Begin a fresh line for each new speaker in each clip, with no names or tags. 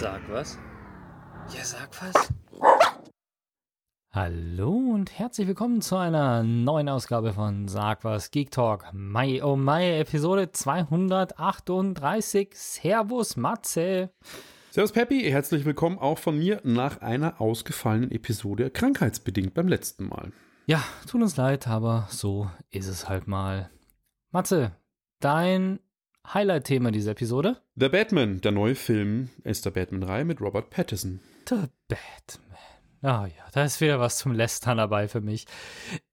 Sag was. Ja, sag was. Hallo und herzlich willkommen zu einer neuen Ausgabe von Sag was Geek Talk. Mai oh Mai, Episode 238. Servus Matze.
Servus Peppy, herzlich willkommen auch von mir nach einer ausgefallenen Episode, krankheitsbedingt beim letzten Mal.
Ja, tut uns leid, aber so ist es halt mal. Matze, dein Highlight-Thema dieser Episode?
The Batman, der neue Film ist der Batman-Reihe mit Robert Pattinson.
The Batman. Ah ja, da ist wieder was zum Lästern dabei für mich.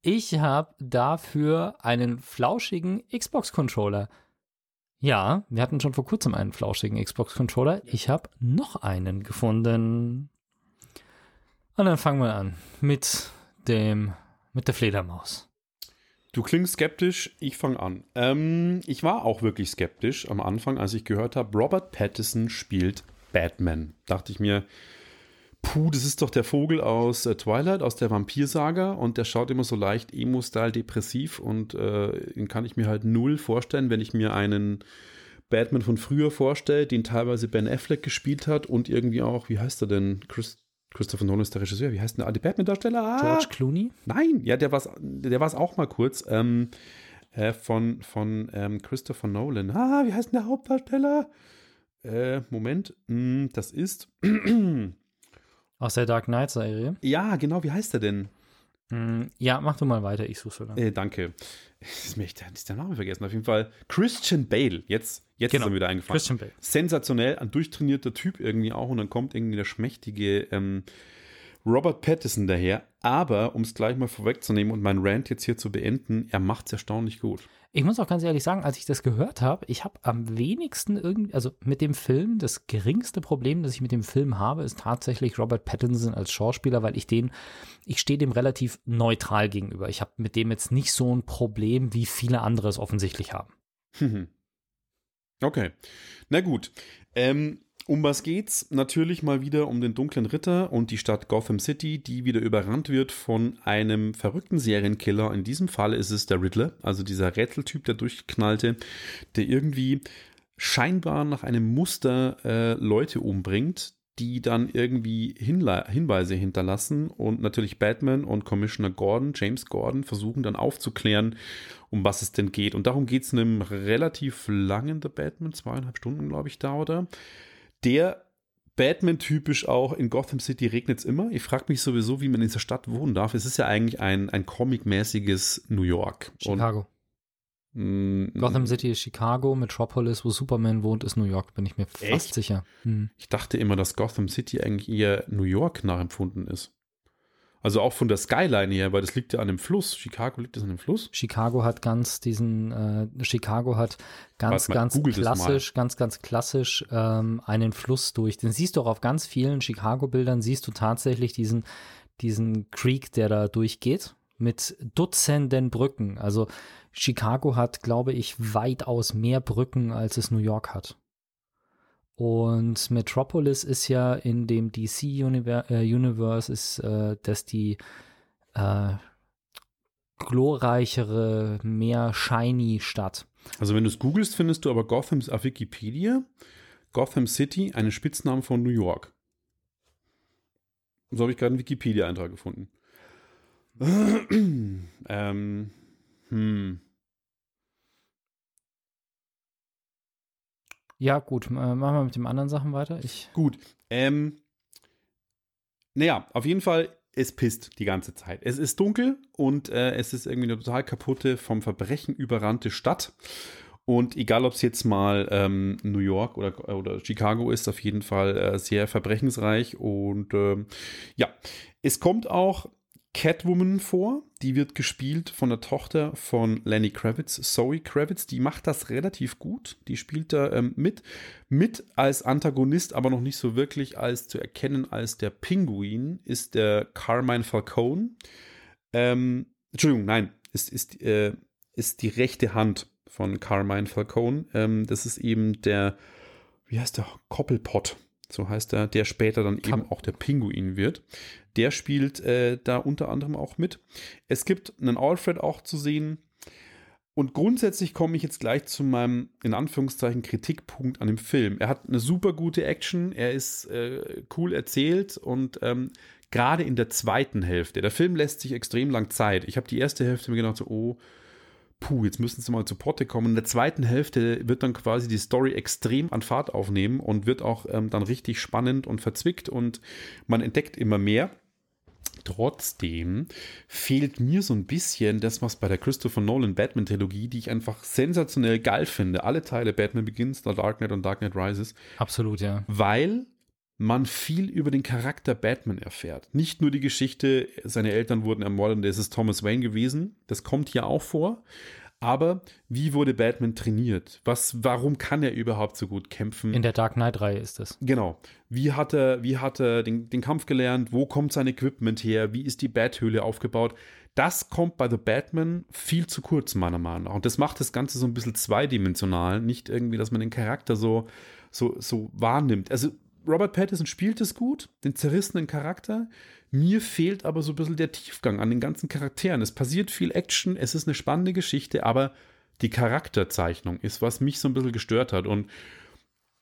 Ich habe dafür einen flauschigen Xbox-Controller. Ja, wir hatten schon vor kurzem einen flauschigen Xbox-Controller. Ich habe noch einen gefunden. Und dann fangen wir an mit dem, mit der Fledermaus.
Du klingst skeptisch, ich fange an. Ähm, ich war auch wirklich skeptisch am Anfang, als ich gehört habe, Robert Pattinson spielt Batman. Dachte ich mir, puh, das ist doch der Vogel aus äh, Twilight, aus der Vampirsaga und der schaut immer so leicht emo-style depressiv und äh, den kann ich mir halt null vorstellen, wenn ich mir einen Batman von früher vorstelle, den teilweise Ben Affleck gespielt hat und irgendwie auch, wie heißt er denn, Chris, Christopher Nolan ist der Regisseur. Wie heißt denn der alte Batman-Darsteller? Ah,
George Clooney?
Nein, ja, der war es der war's auch mal kurz. Ähm, äh, von von ähm, Christopher Nolan. Ah, wie heißt denn der Hauptdarsteller? Äh, Moment, mm, das ist.
Aus der Dark Knight-Serie?
Ja, genau, wie heißt er denn?
Mm, ja, mach du mal weiter, ich suche so lange.
Äh, danke. Ist mir echt der Name vergessen. Auf jeden Fall Christian Bale. Jetzt, jetzt genau. ist er wieder eingefallen. Christian Bale. Sensationell, ein durchtrainierter Typ irgendwie auch. Und dann kommt irgendwie der schmächtige ähm, Robert Pattinson daher. Aber, um es gleich mal vorwegzunehmen und meinen Rant jetzt hier zu beenden, er macht es erstaunlich gut.
Ich muss auch ganz ehrlich sagen, als ich das gehört habe, ich habe am wenigsten irgendwie, also mit dem Film, das geringste Problem, das ich mit dem Film habe, ist tatsächlich Robert Pattinson als Schauspieler, weil ich den, ich stehe dem relativ neutral gegenüber. Ich habe mit dem jetzt nicht so ein Problem, wie viele andere es offensichtlich haben.
Okay. Na gut. Ähm, um was geht's? Natürlich mal wieder um den dunklen Ritter und die Stadt Gotham City, die wieder überrannt wird von einem verrückten Serienkiller. In diesem Fall ist es der Riddler, also dieser Rätseltyp, der durchknallte, der irgendwie scheinbar nach einem Muster äh, Leute umbringt, die dann irgendwie Hinle Hinweise hinterlassen und natürlich Batman und Commissioner Gordon, James Gordon, versuchen dann aufzuklären, um was es denn geht. Und darum geht es in einem relativ langen The Batman, zweieinhalb Stunden, glaube ich, dauert er der Batman-typisch auch in Gotham City regnet es immer. Ich frage mich sowieso, wie man in dieser Stadt wohnen darf. Es ist ja eigentlich ein, ein comic-mäßiges New York.
Chicago. Und, mm, Gotham City ist Chicago, Metropolis, wo Superman wohnt, ist New York, bin ich mir fast echt? sicher.
Hm. Ich dachte immer, dass Gotham City eigentlich eher New York nachempfunden ist. Also auch von der Skyline her, weil das liegt ja an dem Fluss. Chicago liegt das an dem Fluss?
Chicago hat ganz diesen, äh, Chicago hat ganz, mal, ganz klassisch, ganz, ganz klassisch ähm, einen Fluss durch. Den siehst du auch auf ganz vielen Chicago-Bildern, siehst du tatsächlich diesen, diesen Creek, der da durchgeht mit Dutzenden Brücken. Also Chicago hat, glaube ich, weitaus mehr Brücken, als es New York hat. Und Metropolis ist ja in dem DC-Universe ist äh, das die äh, glorreichere, mehr shiny Stadt.
Also wenn du es googelst, findest du aber Gotham auf Wikipedia Gotham City einen Spitznamen von New York. So habe ich gerade einen Wikipedia-Eintrag gefunden. ähm, hm.
Ja, gut, äh, machen wir mit den anderen Sachen weiter. Ich
gut. Ähm, naja, auf jeden Fall, es pisst die ganze Zeit. Es ist dunkel und äh, es ist irgendwie eine total kaputte, vom Verbrechen überrannte Stadt. Und egal, ob es jetzt mal ähm, New York oder, oder Chicago ist, auf jeden Fall äh, sehr verbrechensreich. Und ähm, ja, es kommt auch Catwoman vor. Die wird gespielt von der Tochter von Lenny Kravitz, Zoe Kravitz. Die macht das relativ gut. Die spielt da ähm, mit. Mit als Antagonist, aber noch nicht so wirklich als zu erkennen als der Pinguin, ist der Carmine Falcone. Ähm, Entschuldigung, nein, ist, ist, äh, ist die rechte Hand von Carmine Falcone. Ähm, das ist eben der, wie heißt der, Koppelpot so heißt er, der später dann Kann eben auch der Pinguin wird. Der spielt äh, da unter anderem auch mit. Es gibt einen Alfred auch zu sehen. Und grundsätzlich komme ich jetzt gleich zu meinem, in Anführungszeichen, Kritikpunkt an dem Film. Er hat eine super gute Action, er ist äh, cool erzählt und ähm, gerade in der zweiten Hälfte, der Film lässt sich extrem lang Zeit. Ich habe die erste Hälfte mir gedacht, so, oh, puh, jetzt müssen sie mal zu Potte kommen. In der zweiten Hälfte wird dann quasi die Story extrem an Fahrt aufnehmen und wird auch ähm, dann richtig spannend und verzwickt und man entdeckt immer mehr. Trotzdem fehlt mir so ein bisschen das, was bei der Christopher Nolan Batman-Trilogie, die ich einfach sensationell geil finde. Alle Teile Batman Begins, The Dark Knight und Dark Knight Rises.
Absolut, ja.
Weil man viel über den Charakter Batman erfährt. Nicht nur die Geschichte, seine Eltern wurden ermordet und es ist Thomas Wayne gewesen. Das kommt hier auch vor. Aber wie wurde Batman trainiert? Was, warum kann er überhaupt so gut kämpfen?
In der Dark Knight-Reihe ist es.
Genau. Wie hat er, wie hat er den, den Kampf gelernt? Wo kommt sein Equipment her? Wie ist die Bathöhle aufgebaut? Das kommt bei The Batman viel zu kurz, meiner Meinung nach. Und das macht das Ganze so ein bisschen zweidimensional. Nicht irgendwie, dass man den Charakter so, so, so wahrnimmt. Also Robert Pattinson spielt es gut, den zerrissenen Charakter. Mir fehlt aber so ein bisschen der Tiefgang an den ganzen Charakteren. Es passiert viel Action, es ist eine spannende Geschichte, aber die Charakterzeichnung ist, was mich so ein bisschen gestört hat. Und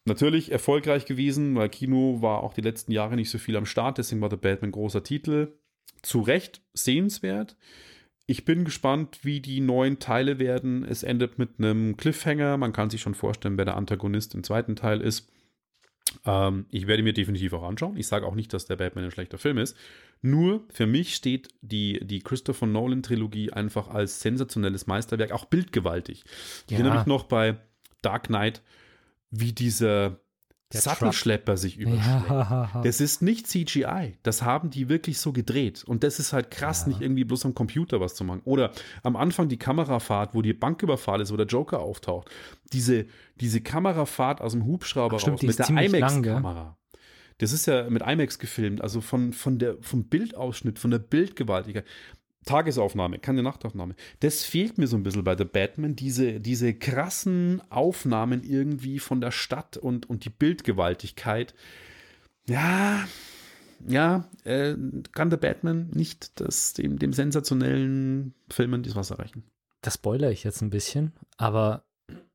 natürlich erfolgreich gewesen, weil Kino war auch die letzten Jahre nicht so viel am Start, deswegen war The Batman großer Titel. Zu Recht sehenswert. Ich bin gespannt, wie die neuen Teile werden. Es endet mit einem Cliffhanger. Man kann sich schon vorstellen, wer der Antagonist im zweiten Teil ist. Ähm, ich werde mir definitiv auch anschauen. Ich sage auch nicht, dass der Batman ein schlechter Film ist. Nur für mich steht die, die Christopher Nolan-Trilogie einfach als sensationelles Meisterwerk, auch bildgewaltig. Ich ja. erinnere mich noch bei Dark Knight, wie dieser der Sattelschlepper sich überschlägt. Ja. Das ist nicht CGI. Das haben die wirklich so gedreht. Und das ist halt krass, ja. nicht irgendwie bloß am Computer was zu machen. Oder am Anfang die Kamerafahrt, wo die Banküberfahrt ist, wo der Joker auftaucht. Diese, diese Kamerafahrt aus dem Hubschrauber
Ach, raus mit der IMAX-Kamera.
Das ist ja mit IMAX gefilmt, also von, von der, vom Bildausschnitt, von der Bildgewaltigkeit. Tagesaufnahme, keine Nachtaufnahme. Das fehlt mir so ein bisschen bei The Batman, diese, diese krassen Aufnahmen irgendwie von der Stadt und, und die Bildgewaltigkeit. Ja, ja, äh, kann The Batman nicht das, dem, dem sensationellen Filmen das Wasser reichen.
Das spoilere ich jetzt ein bisschen, aber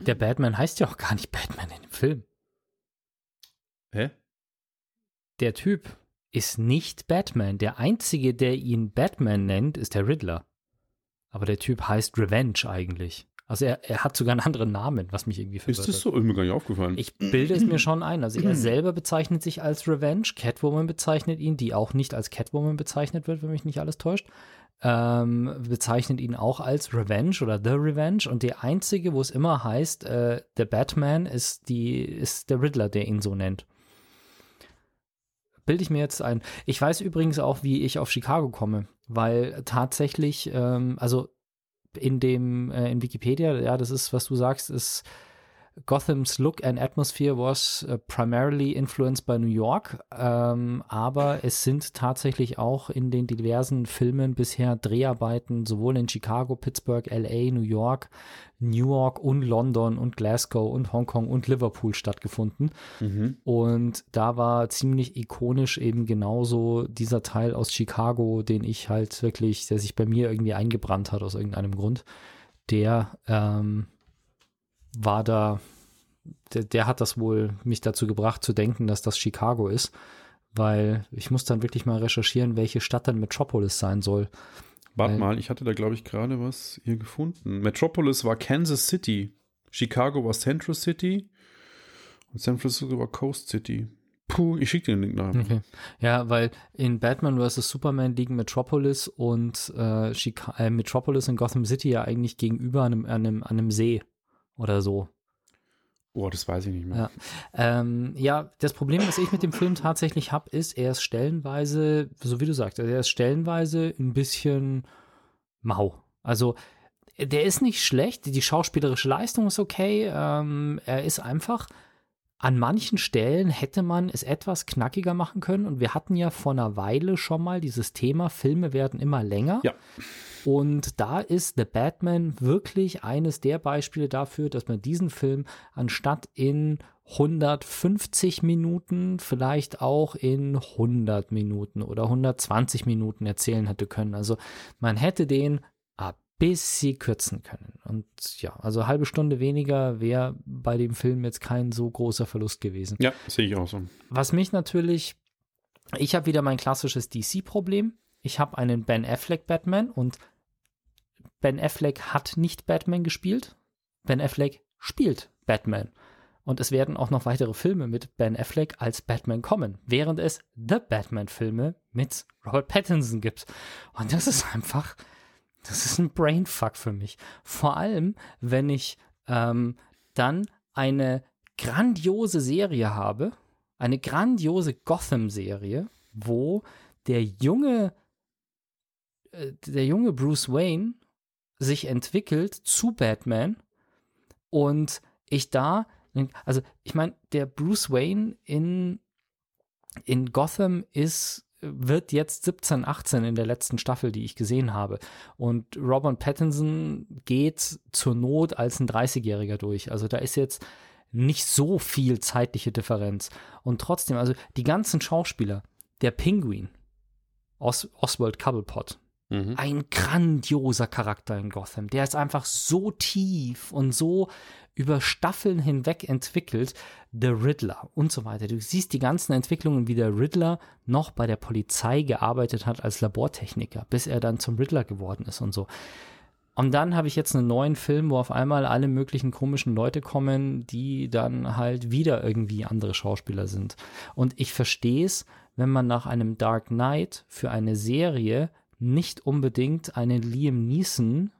der Batman heißt ja auch gar nicht Batman in dem Film.
Hä?
Der Typ, ist nicht Batman. Der einzige, der ihn Batman nennt, ist der Riddler. Aber der Typ heißt Revenge eigentlich. Also er, er hat sogar einen anderen Namen, was mich irgendwie
verwirrt. Ist das so? Ist mir gar nicht aufgefallen.
Ich bilde es mir schon ein. Also er selber bezeichnet sich als Revenge, Catwoman bezeichnet ihn, die auch nicht als Catwoman bezeichnet wird, wenn mich nicht alles täuscht. Ähm, bezeichnet ihn auch als Revenge oder The Revenge und der einzige, wo es immer heißt, äh, der Batman ist die ist der Riddler, der ihn so nennt bilde ich mir jetzt ein. Ich weiß übrigens auch, wie ich auf Chicago komme, weil tatsächlich, ähm, also in dem, äh, in Wikipedia, ja, das ist, was du sagst, ist Gotham's look and atmosphere was uh, primarily influenced by New York, ähm, aber es sind tatsächlich auch in den diversen Filmen bisher Dreharbeiten sowohl in Chicago, Pittsburgh, LA, New York, Newark und London und Glasgow und Hongkong und Liverpool stattgefunden. Mhm. Und da war ziemlich ikonisch eben genauso dieser Teil aus Chicago, den ich halt wirklich, der sich bei mir irgendwie eingebrannt hat aus irgendeinem Grund, der ähm, war da, der, der hat das wohl mich dazu gebracht zu denken, dass das Chicago ist, weil ich muss dann wirklich mal recherchieren, welche Stadt dann Metropolis sein soll.
Warte mal, ich hatte da, glaube ich, gerade was hier gefunden. Metropolis war Kansas City, Chicago war Central City und San Francisco war Coast City. Puh, ich schicke dir den Link nachher. Okay.
Ja, weil in Batman vs. Superman liegen Metropolis und äh, äh, Metropolis in Gotham City ja eigentlich gegenüber einem, einem, einem See oder so.
Oh, das weiß ich nicht mehr.
Ja, ähm, ja das Problem, was ich mit dem Film tatsächlich habe, ist, er ist stellenweise, so wie du sagst, er ist stellenweise ein bisschen mau. Also, der ist nicht schlecht, die schauspielerische Leistung ist okay, ähm, er ist einfach, an manchen Stellen hätte man es etwas knackiger machen können und wir hatten ja vor einer Weile schon mal dieses Thema, Filme werden immer länger.
Ja.
Und da ist The Batman wirklich eines der Beispiele dafür, dass man diesen Film anstatt in 150 Minuten vielleicht auch in 100 Minuten oder 120 Minuten erzählen hätte können. Also man hätte den ein bisschen kürzen können. Und ja, also halbe Stunde weniger wäre bei dem Film jetzt kein so großer Verlust gewesen.
Ja, sehe ich auch so.
Was mich natürlich, ich habe wieder mein klassisches DC-Problem. Ich habe einen Ben Affleck Batman und Ben Affleck hat nicht Batman gespielt. Ben Affleck spielt Batman. Und es werden auch noch weitere Filme mit Ben Affleck als Batman kommen, während es The Batman-Filme mit Robert Pattinson gibt. Und das ist einfach, das ist ein Brainfuck für mich. Vor allem, wenn ich ähm, dann eine grandiose Serie habe, eine grandiose Gotham-Serie, wo der junge, äh, der junge Bruce Wayne sich entwickelt zu Batman und ich da, also ich meine, der Bruce Wayne in, in Gotham ist wird jetzt 17, 18 in der letzten Staffel, die ich gesehen habe. Und Robert Pattinson geht zur Not als ein 30-Jähriger durch. Also da ist jetzt nicht so viel zeitliche Differenz. Und trotzdem, also die ganzen Schauspieler, der Penguin, Os Oswald Cobblepot, Mhm. Ein grandioser Charakter in Gotham. Der ist einfach so tief und so über Staffeln hinweg entwickelt. The Riddler und so weiter. Du siehst die ganzen Entwicklungen, wie der Riddler noch bei der Polizei gearbeitet hat als Labortechniker, bis er dann zum Riddler geworden ist und so. Und dann habe ich jetzt einen neuen Film, wo auf einmal alle möglichen komischen Leute kommen, die dann halt wieder irgendwie andere Schauspieler sind. Und ich verstehe es, wenn man nach einem Dark Knight für eine Serie nicht unbedingt einen Liam Neeson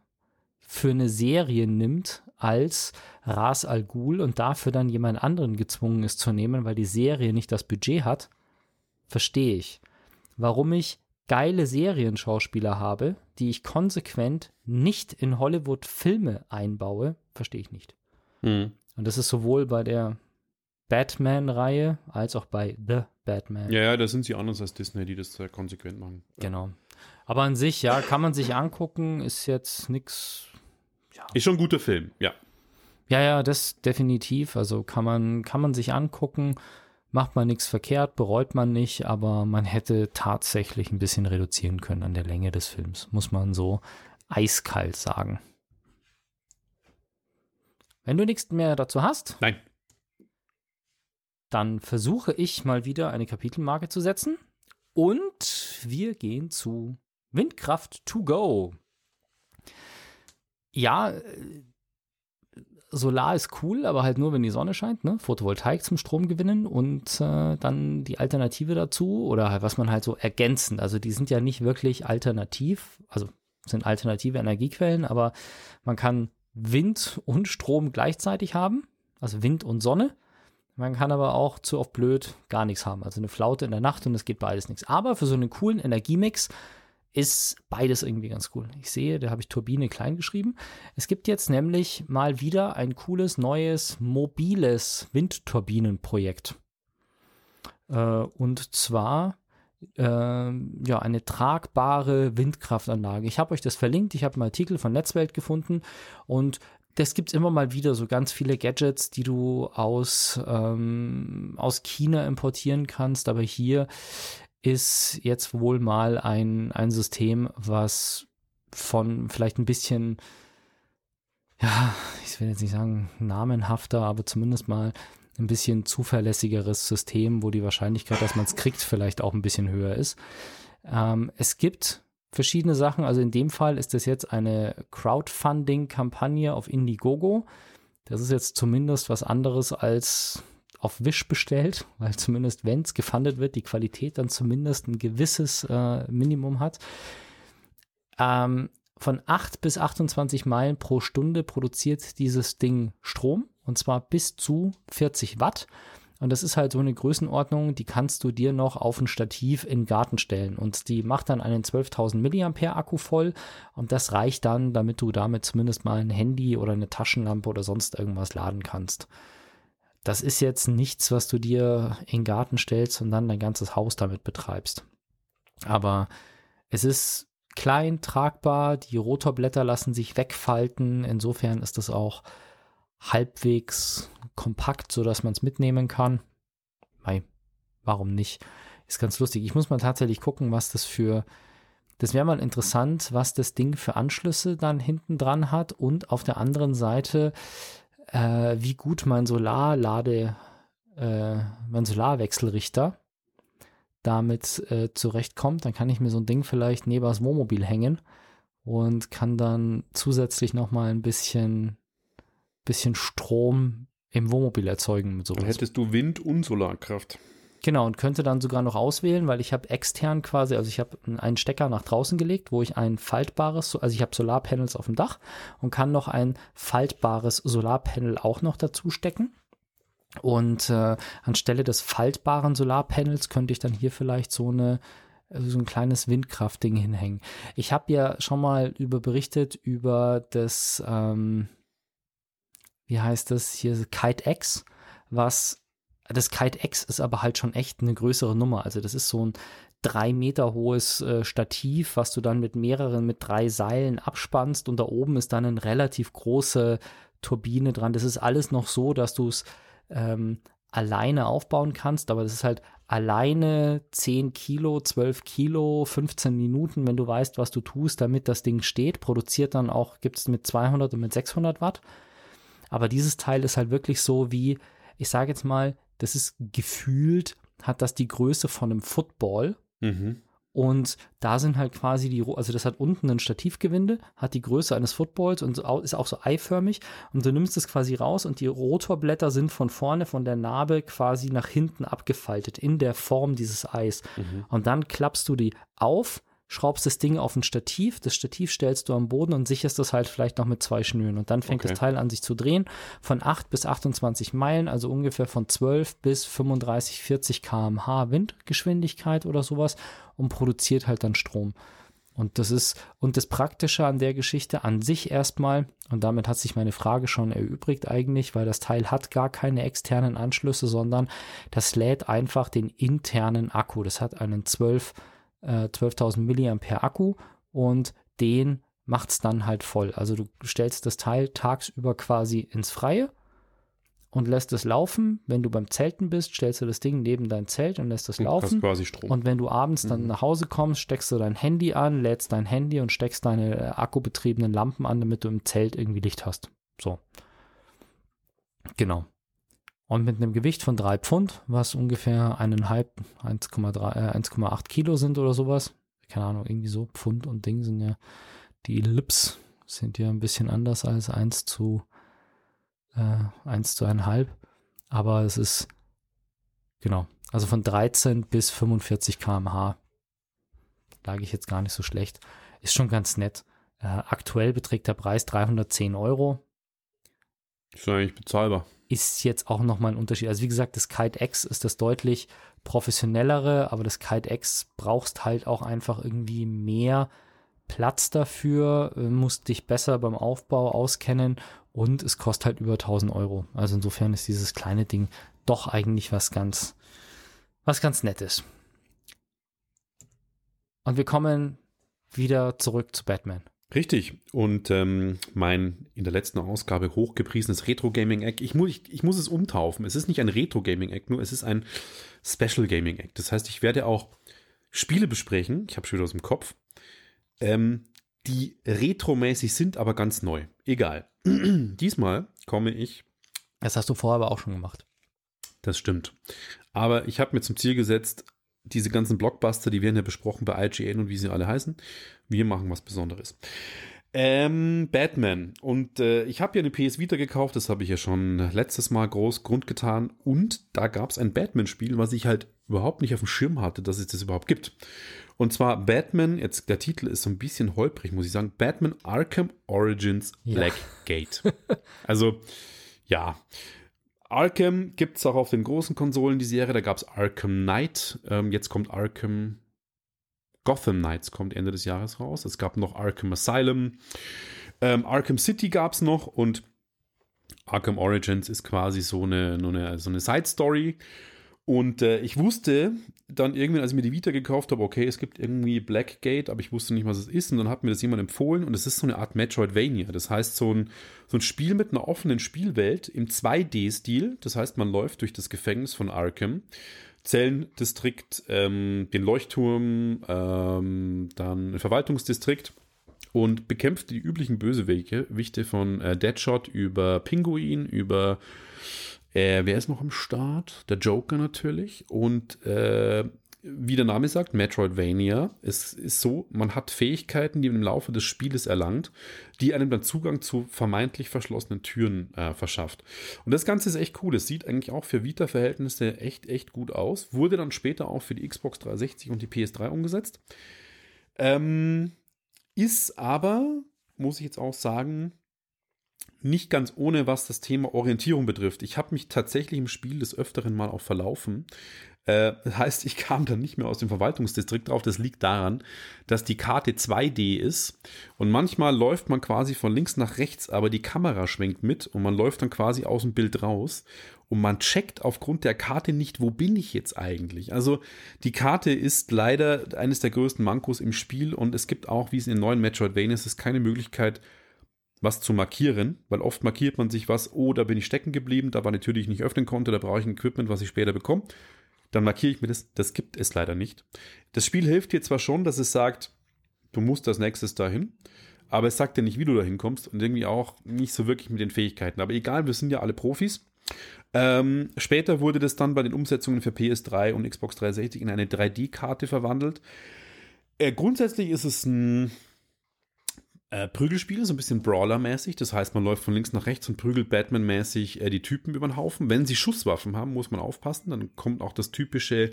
für eine Serie nimmt als Ras Al Ghul und dafür dann jemand anderen gezwungen ist zu nehmen, weil die Serie nicht das Budget hat, verstehe ich. Warum ich geile Serienschauspieler habe, die ich konsequent nicht in Hollywood-Filme einbaue, verstehe ich nicht. Mhm. Und das ist sowohl bei der Batman-Reihe als auch bei The Batman.
Ja, ja, da sind sie anders als Disney, die das konsequent machen.
Genau. Aber an sich, ja, kann man sich angucken, ist jetzt nichts.
Ja. Ist schon ein guter Film, ja.
Ja, ja, das definitiv. Also kann man, kann man sich angucken, macht man nichts verkehrt, bereut man nicht, aber man hätte tatsächlich ein bisschen reduzieren können an der Länge des Films, muss man so eiskalt sagen. Wenn du nichts mehr dazu hast.
Nein.
Dann versuche ich mal wieder eine Kapitelmarke zu setzen. Und wir gehen zu Windkraft to go. Ja, äh, Solar ist cool, aber halt nur, wenn die Sonne scheint, ne? Photovoltaik zum Strom gewinnen und äh, dann die Alternative dazu oder halt, was man halt so ergänzend. Also die sind ja nicht wirklich alternativ, also sind alternative Energiequellen, aber man kann Wind und Strom gleichzeitig haben, also Wind und Sonne. Man kann aber auch zu oft blöd gar nichts haben, also eine Flaute in der Nacht und es geht beides nichts. Aber für so einen coolen Energiemix ist beides irgendwie ganz cool. Ich sehe, da habe ich Turbine klein geschrieben. Es gibt jetzt nämlich mal wieder ein cooles neues mobiles Windturbinenprojekt. Äh, und zwar äh, ja eine tragbare Windkraftanlage. Ich habe euch das verlinkt. Ich habe einen Artikel von Netzwelt gefunden und das gibt es immer mal wieder, so ganz viele Gadgets, die du aus, ähm, aus China importieren kannst. Aber hier ist jetzt wohl mal ein, ein System, was von vielleicht ein bisschen, ja, ich will jetzt nicht sagen namenhafter, aber zumindest mal ein bisschen zuverlässigeres System, wo die Wahrscheinlichkeit, dass man es kriegt, vielleicht auch ein bisschen höher ist. Ähm, es gibt verschiedene Sachen. Also in dem Fall ist das jetzt eine Crowdfunding-Kampagne auf Indiegogo. Das ist jetzt zumindest was anderes als auf Wish bestellt, weil zumindest wenn es gefundet wird, die Qualität dann zumindest ein gewisses äh, Minimum hat. Ähm, von 8 bis 28 Meilen pro Stunde produziert dieses Ding Strom und zwar bis zu 40 Watt. Und das ist halt so eine Größenordnung, die kannst du dir noch auf ein Stativ in den Garten stellen. Und die macht dann einen 12.000 mAh Akku voll. Und das reicht dann, damit du damit zumindest mal ein Handy oder eine Taschenlampe oder sonst irgendwas laden kannst. Das ist jetzt nichts, was du dir in den Garten stellst und dann dein ganzes Haus damit betreibst. Aber es ist klein, tragbar, die Rotorblätter lassen sich wegfalten. Insofern ist es auch halbwegs kompakt, sodass man es mitnehmen kann. Mei, warum nicht? Ist ganz lustig. Ich muss mal tatsächlich gucken, was das für das wäre mal interessant, was das Ding für Anschlüsse dann hinten dran hat und auf der anderen Seite, äh, wie gut mein Solarlade, äh, mein Solarwechselrichter damit äh, zurechtkommt. Dann kann ich mir so ein Ding vielleicht neben das Wohnmobil hängen und kann dann zusätzlich nochmal ein bisschen, bisschen Strom im Wohnmobil erzeugen mit sowas.
Dann hättest du Wind- und Solarkraft.
Genau, und könnte dann sogar noch auswählen, weil ich habe extern quasi, also ich habe einen Stecker nach draußen gelegt, wo ich ein faltbares, also ich habe Solarpanels auf dem Dach und kann noch ein faltbares Solarpanel auch noch dazu stecken. Und äh, anstelle des faltbaren Solarpanels könnte ich dann hier vielleicht so eine also so ein kleines Windkraftding hinhängen. Ich habe ja schon mal über berichtet über das, ähm, wie heißt das hier, Kite X, was das Kite X ist aber halt schon echt eine größere Nummer. Also das ist so ein drei Meter hohes äh, Stativ, was du dann mit mehreren, mit drei Seilen abspannst und da oben ist dann eine relativ große Turbine dran. Das ist alles noch so, dass du es ähm, alleine aufbauen kannst, aber das ist halt alleine 10 Kilo, 12 Kilo, 15 Minuten, wenn du weißt, was du tust, damit das Ding steht. Produziert dann auch, gibt es mit 200 und mit 600 Watt. Aber dieses Teil ist halt wirklich so wie, ich sage jetzt mal, das ist gefühlt, hat das die Größe von einem Football. Mhm. Und da sind halt quasi die, also das hat unten ein Stativgewinde, hat die Größe eines Footballs und ist auch so eiförmig. Und du nimmst es quasi raus und die Rotorblätter sind von vorne von der Narbe quasi nach hinten abgefaltet in der Form dieses Eis. Mhm. Und dann klappst du die auf schraubst das Ding auf ein Stativ, das Stativ stellst du am Boden und sicherst das halt vielleicht noch mit zwei Schnüren. Und dann fängt okay. das Teil an sich zu drehen von 8 bis 28 Meilen, also ungefähr von 12 bis 35, 40 km/h Windgeschwindigkeit oder sowas und produziert halt dann Strom. Und das ist, und das Praktische an der Geschichte an sich erstmal, und damit hat sich meine Frage schon erübrigt eigentlich, weil das Teil hat gar keine externen Anschlüsse, sondern das lädt einfach den internen Akku. Das hat einen 12 äh, 12.000 Milliampere Akku und den macht es dann halt voll. Also du stellst das Teil tagsüber quasi ins Freie und lässt es laufen. Wenn du beim Zelten bist, stellst du das Ding neben dein Zelt und lässt es laufen.
quasi Strom.
Und wenn du abends dann mhm. nach Hause kommst, steckst du dein Handy an, lädst dein Handy und steckst deine äh, akkubetriebenen Lampen an, damit du im Zelt irgendwie Licht hast. So. Genau. Und mit einem Gewicht von drei Pfund, was ungefähr eineinhalb, 1,3, äh, 1,8 Kilo sind oder sowas. Keine Ahnung, irgendwie so. Pfund und Ding sind ja, die Lips sind ja ein bisschen anders als 1 zu, äh, 1 zu 1,5. Aber es ist, genau, also von 13 bis 45 km/h. Lag ich jetzt gar nicht so schlecht. Ist schon ganz nett. Äh, aktuell beträgt der Preis 310 Euro.
Ist eigentlich bezahlbar
ist jetzt auch nochmal ein Unterschied. Also wie gesagt, das Kite X ist das deutlich professionellere, aber das Kite X brauchst halt auch einfach irgendwie mehr Platz dafür, äh, musst dich besser beim Aufbau auskennen und es kostet halt über 1000 Euro. Also insofern ist dieses kleine Ding doch eigentlich was ganz, was ganz Nettes. Und wir kommen wieder zurück zu Batman.
Richtig. Und ähm, mein in der letzten Ausgabe hochgepriesenes Retro-Gaming-Eck, ich, mu ich, ich muss es umtaufen. Es ist nicht ein Retro-Gaming-Eck, nur es ist ein Special Gaming-Eck. Das heißt, ich werde auch Spiele besprechen, ich habe schon wieder aus dem Kopf, ähm, die retromäßig sind, aber ganz neu. Egal. Diesmal komme ich.
Das hast du vorher aber auch schon gemacht.
Das stimmt. Aber ich habe mir zum Ziel gesetzt, diese ganzen Blockbuster, die werden ja besprochen bei IGN und wie sie alle heißen. Wir machen was Besonderes. Ähm, Batman. Und äh, ich habe ja eine PS Vita gekauft, das habe ich ja schon letztes Mal groß Grund getan. Und da gab es ein Batman-Spiel, was ich halt überhaupt nicht auf dem Schirm hatte, dass es das überhaupt gibt. Und zwar Batman, jetzt der Titel ist so ein bisschen holprig, muss ich sagen. Batman Arkham Origins ja. Blackgate. also, ja. Arkham gibt es auch auf den großen Konsolen, die Serie. Da gab es Arkham Knight. Ähm, jetzt kommt Arkham Gotham Knights, kommt Ende des Jahres raus. Es gab noch Arkham Asylum. Ähm, Arkham City gab es noch und Arkham Origins ist quasi so eine, eine, so eine Side-Story. Und äh, ich wusste dann irgendwann, als ich mir die Vita gekauft habe, okay, es gibt irgendwie Blackgate, aber ich wusste nicht, was es ist. Und dann hat mir das jemand empfohlen und es ist so eine Art Metroidvania. Das heißt, so ein, so ein Spiel mit einer offenen Spielwelt im 2D-Stil. Das heißt, man läuft durch das Gefängnis von Arkham. Zellendistrikt, ähm, den Leuchtturm, ähm, dann ein Verwaltungsdistrikt und bekämpft die üblichen Bösewichte von äh, Deadshot über Pinguin, über äh, wer ist noch am Start? Der Joker natürlich. Und äh, wie der Name sagt, Metroidvania. Es ist so, man hat Fähigkeiten, die man im Laufe des Spieles erlangt, die einem dann Zugang zu vermeintlich verschlossenen Türen äh, verschafft. Und das Ganze ist echt cool. Es sieht eigentlich auch für Vita-Verhältnisse echt, echt gut aus. Wurde dann später auch für die Xbox 360 und die PS3 umgesetzt. Ähm, ist aber, muss ich jetzt auch sagen, nicht ganz ohne, was das Thema Orientierung betrifft. Ich habe mich tatsächlich im Spiel des Öfteren mal auch verlaufen. Äh, das heißt, ich kam dann nicht mehr aus dem Verwaltungsdistrikt drauf. Das liegt daran, dass die Karte 2D ist und manchmal läuft man quasi von links nach rechts, aber die Kamera schwenkt mit und man läuft dann quasi aus dem Bild raus und man checkt aufgrund der Karte nicht, wo bin ich jetzt eigentlich. Also die Karte ist leider eines der größten Mankos im Spiel und es gibt auch, wie es in den neuen Metroidvanias ist, keine Möglichkeit, was zu markieren, weil oft markiert man sich was, oh, da bin ich stecken geblieben, da war eine Tür, die ich nicht öffnen konnte, da brauche ich ein Equipment, was ich später bekomme. Dann markiere ich mir das. Das gibt es leider nicht. Das Spiel hilft dir zwar schon, dass es sagt, du musst als nächstes dahin, aber es sagt dir nicht, wie du dahin kommst und irgendwie auch nicht so wirklich mit den Fähigkeiten. Aber egal, wir sind ja alle Profis. Ähm, später wurde das dann bei den Umsetzungen für PS3 und Xbox 360 in eine 3D-Karte verwandelt. Äh, grundsätzlich ist es ein äh, Prügelspiel, so ein bisschen Brawler-mäßig. Das heißt, man läuft von links nach rechts und prügelt Batman-mäßig äh, die Typen über den Haufen. Wenn sie Schusswaffen haben, muss man aufpassen. Dann kommt auch das typische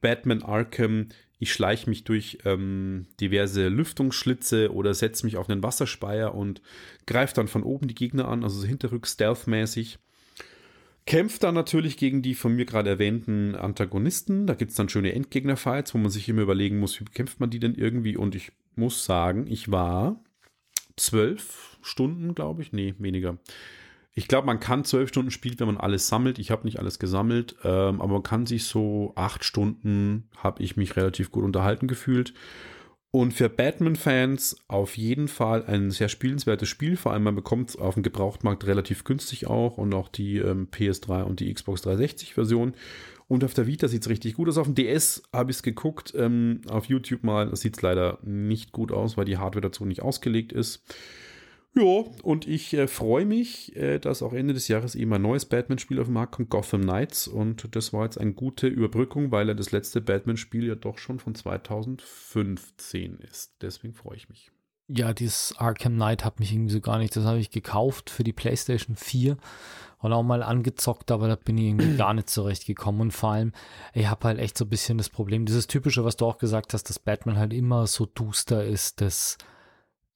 Batman Arkham. Ich schleiche mich durch ähm, diverse Lüftungsschlitze oder setze mich auf einen Wasserspeier und greife dann von oben die Gegner an, also so hinterrück-stealth-mäßig. Kämpft dann natürlich gegen die von mir gerade erwähnten Antagonisten. Da gibt es dann schöne Endgegner-Fights, wo man sich immer überlegen muss, wie bekämpft man die denn irgendwie. Und ich muss sagen, ich war zwölf Stunden, glaube ich. Nee, weniger. Ich glaube, man kann zwölf Stunden spielen, wenn man alles sammelt. Ich habe nicht alles gesammelt, ähm, aber man kann sich so acht Stunden, habe ich mich relativ gut unterhalten gefühlt. Und für Batman-Fans auf jeden Fall ein sehr spielenswertes Spiel. Vor allem, man bekommt es auf dem Gebrauchtmarkt relativ günstig auch und auch die ähm, PS3 und die Xbox 360-Version. Und auf der Vita sieht es richtig gut aus. Auf dem DS habe ich es geguckt, ähm, auf YouTube mal. Sieht es leider nicht gut aus, weil die Hardware dazu nicht ausgelegt ist. Ja, und ich äh, freue mich, äh, dass auch Ende des Jahres eben ein neues Batman-Spiel auf den Markt kommt, Gotham Knights. Und das war jetzt eine gute Überbrückung, weil er das letzte Batman-Spiel ja doch schon von 2015 ist. Deswegen freue ich mich.
Ja, dieses Arkham Knight hat mich irgendwie so gar nicht. Das habe ich gekauft für die PlayStation 4 und auch mal angezockt, aber da bin ich irgendwie gar nicht zurechtgekommen. Und vor allem, ich habe halt echt so ein bisschen das Problem, dieses typische, was du auch gesagt hast, dass Batman halt immer so duster ist, das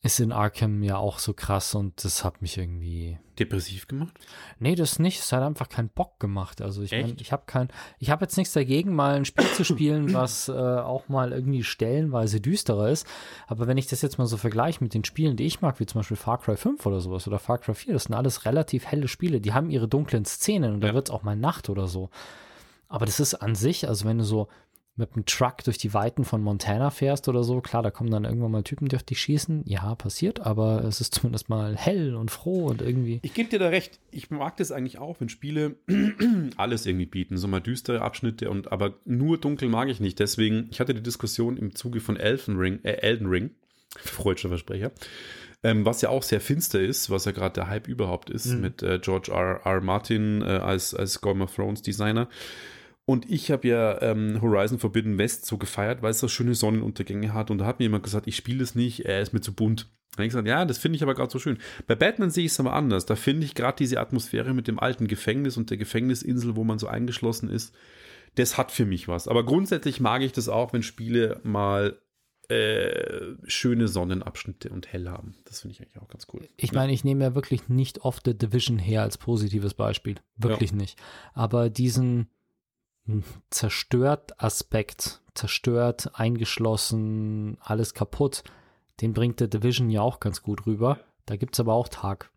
ist in Arkham ja auch so krass und das hat mich irgendwie
depressiv gemacht?
Nee, das nicht. Es hat einfach keinen Bock gemacht. Also ich meine, ich habe kein, ich habe jetzt nichts dagegen, mal ein Spiel zu spielen, was äh, auch mal irgendwie stellenweise düsterer ist. Aber wenn ich das jetzt mal so vergleiche mit den Spielen, die ich mag, wie zum Beispiel Far Cry 5 oder sowas oder Far Cry 4, das sind alles relativ helle Spiele. Die haben ihre dunklen Szenen und ja. da wird es auch mal Nacht oder so. Aber das ist an sich, also wenn du so mit einem Truck durch die Weiten von Montana fährst oder so, klar, da kommen dann irgendwann mal Typen, die auf dich schießen. Ja, passiert, aber es ist zumindest mal hell und froh und irgendwie.
Ich gebe dir da recht. Ich mag das eigentlich auch, wenn Spiele alles irgendwie bieten, so mal düstere Abschnitte und aber nur dunkel mag ich nicht. Deswegen, ich hatte die Diskussion im Zuge von Elfen Ring, äh, Elden Ring, freudscher Versprecher, ähm, was ja auch sehr finster ist, was ja gerade der Hype überhaupt ist, mhm. mit äh, George R. R. Martin äh, als, als Game of Thrones Designer. Und ich habe ja ähm, Horizon Forbidden West so gefeiert, weil es so schöne Sonnenuntergänge hat. Und da hat mir jemand gesagt, ich spiele es nicht, er ist mir zu bunt. Da habe ich gesagt, ja, das finde ich aber gerade so schön. Bei Batman sehe ich es aber anders. Da finde ich gerade diese Atmosphäre mit dem alten Gefängnis und der Gefängnisinsel, wo man so eingeschlossen ist, das hat für mich was. Aber grundsätzlich mag ich das auch, wenn Spiele mal äh, schöne Sonnenabschnitte und hell haben. Das finde ich eigentlich auch ganz cool.
Ich meine, ich nehme ja wirklich nicht oft The Division her als positives Beispiel. Wirklich ja. nicht. Aber diesen zerstört Aspekt, zerstört, eingeschlossen, alles kaputt, den bringt der Division ja auch ganz gut rüber. Da gibt es aber auch Tag.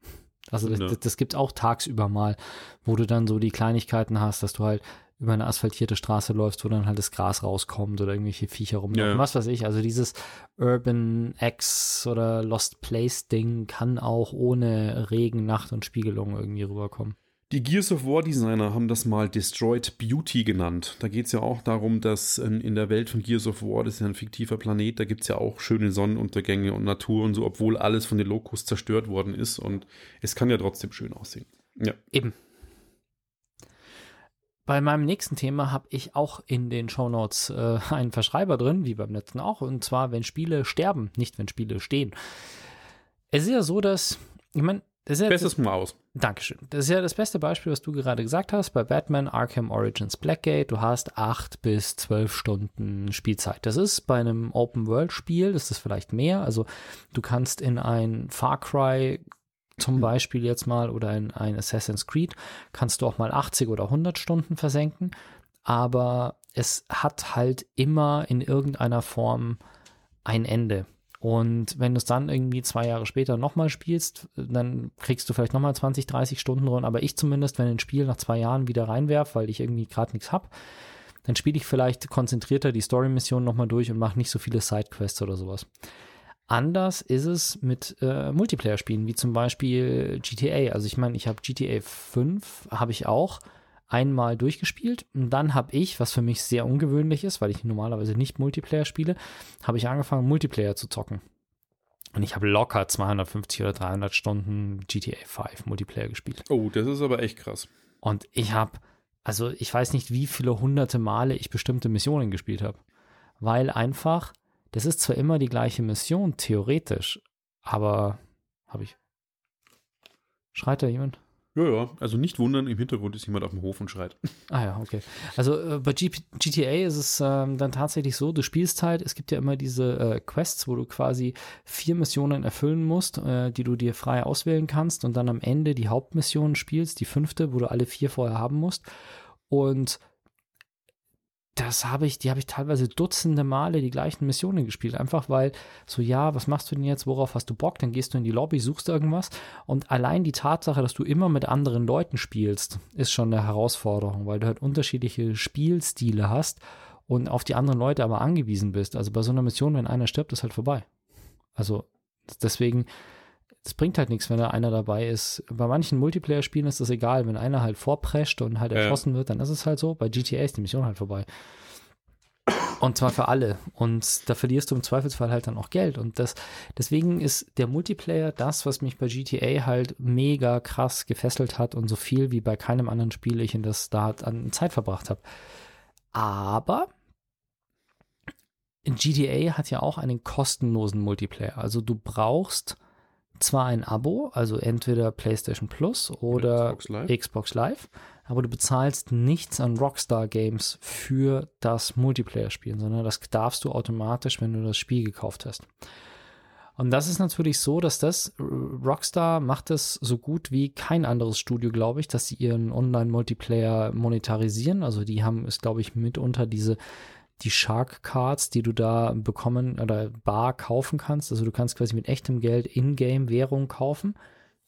Also das, das, das gibt es auch tagsüber mal, wo du dann so die Kleinigkeiten hast, dass du halt über eine asphaltierte Straße läufst, wo dann halt das Gras rauskommt oder irgendwelche Viecher rumlaufen, ja. was weiß ich. Also dieses Urban X oder Lost Place Ding kann auch ohne Regen, Nacht und Spiegelung irgendwie rüberkommen.
Die Gears of War Designer haben das mal Destroyed Beauty genannt. Da geht es ja auch darum, dass in der Welt von Gears of War, das ist ja ein fiktiver Planet, da gibt es ja auch schöne Sonnenuntergänge und Natur und so, obwohl alles von den Locust zerstört worden ist. Und es kann ja trotzdem schön aussehen. Ja.
Eben. Bei meinem nächsten Thema habe ich auch in den Shownotes äh, einen Verschreiber drin, wie beim letzten auch, und zwar, wenn Spiele sterben, nicht wenn Spiele stehen. Es ist ja so, dass, ich meine, das ist ja
Bestes Mal aus.
Dankeschön. Das ist ja das beste Beispiel, was du gerade gesagt hast. Bei Batman Arkham Origins Blackgate, du hast acht bis zwölf Stunden Spielzeit. Das ist bei einem Open-World-Spiel, ist das vielleicht mehr. Also du kannst in ein Far Cry zum hm. Beispiel jetzt mal oder in ein Assassin's Creed, kannst du auch mal 80 oder 100 Stunden versenken. Aber es hat halt immer in irgendeiner Form ein Ende. Und wenn du es dann irgendwie zwei Jahre später nochmal spielst, dann kriegst du vielleicht nochmal 20, 30 Stunden drin. Aber ich zumindest, wenn ein Spiel nach zwei Jahren wieder reinwerf, weil ich irgendwie gerade nichts habe, dann spiele ich vielleicht konzentrierter die Story-Mission nochmal durch und mache nicht so viele Sidequests oder sowas. Anders ist es mit äh, Multiplayer-Spielen, wie zum Beispiel GTA. Also ich meine, ich habe GTA 5, habe ich auch einmal durchgespielt und dann habe ich, was für mich sehr ungewöhnlich ist, weil ich normalerweise nicht Multiplayer spiele, habe ich angefangen Multiplayer zu zocken. Und ich habe locker 250 oder 300 Stunden GTA 5 Multiplayer gespielt.
Oh, das ist aber echt krass.
Und ich habe, also ich weiß nicht, wie viele hunderte Male ich bestimmte Missionen gespielt habe. Weil einfach, das ist zwar immer die gleiche Mission, theoretisch, aber habe ich. Schreit da jemand?
Ja, ja, also nicht wundern, im Hintergrund ist jemand auf dem Hof und schreit.
Ah ja, okay. Also äh, bei G GTA ist es ähm, dann tatsächlich so, du spielst halt, es gibt ja immer diese äh, Quests, wo du quasi vier Missionen erfüllen musst, äh, die du dir frei auswählen kannst und dann am Ende die Hauptmission spielst, die fünfte, wo du alle vier vorher haben musst. Und das habe ich, die habe ich teilweise dutzende Male die gleichen Missionen gespielt. Einfach weil so, ja, was machst du denn jetzt? Worauf hast du Bock? Dann gehst du in die Lobby, suchst irgendwas. Und allein die Tatsache, dass du immer mit anderen Leuten spielst, ist schon eine Herausforderung, weil du halt unterschiedliche Spielstile hast und auf die anderen Leute aber angewiesen bist. Also bei so einer Mission, wenn einer stirbt, ist halt vorbei. Also deswegen, es bringt halt nichts, wenn da einer dabei ist. Bei manchen Multiplayer-Spielen ist das egal. Wenn einer halt vorprescht und halt erschossen ja. wird, dann ist es halt so. Bei GTA ist die Mission halt vorbei. Und zwar für alle. Und da verlierst du im Zweifelsfall halt dann auch Geld. Und das, deswegen ist der Multiplayer das, was mich bei GTA halt mega krass gefesselt hat und so viel wie bei keinem anderen Spiel ich in das da an Zeit verbracht habe. Aber GTA hat ja auch einen kostenlosen Multiplayer. Also du brauchst zwar ein Abo, also entweder PlayStation Plus oder Xbox Live. Xbox Live, aber du bezahlst nichts an Rockstar Games für das Multiplayer-Spielen, sondern das darfst du automatisch, wenn du das Spiel gekauft hast. Und das ist natürlich so, dass das Rockstar macht es so gut wie kein anderes Studio, glaube ich, dass sie ihren Online-Multiplayer monetarisieren. Also die haben es, glaube ich, mitunter diese die Shark Cards, die du da bekommen oder bar kaufen kannst. Also du kannst quasi mit echtem Geld in-game Währung kaufen.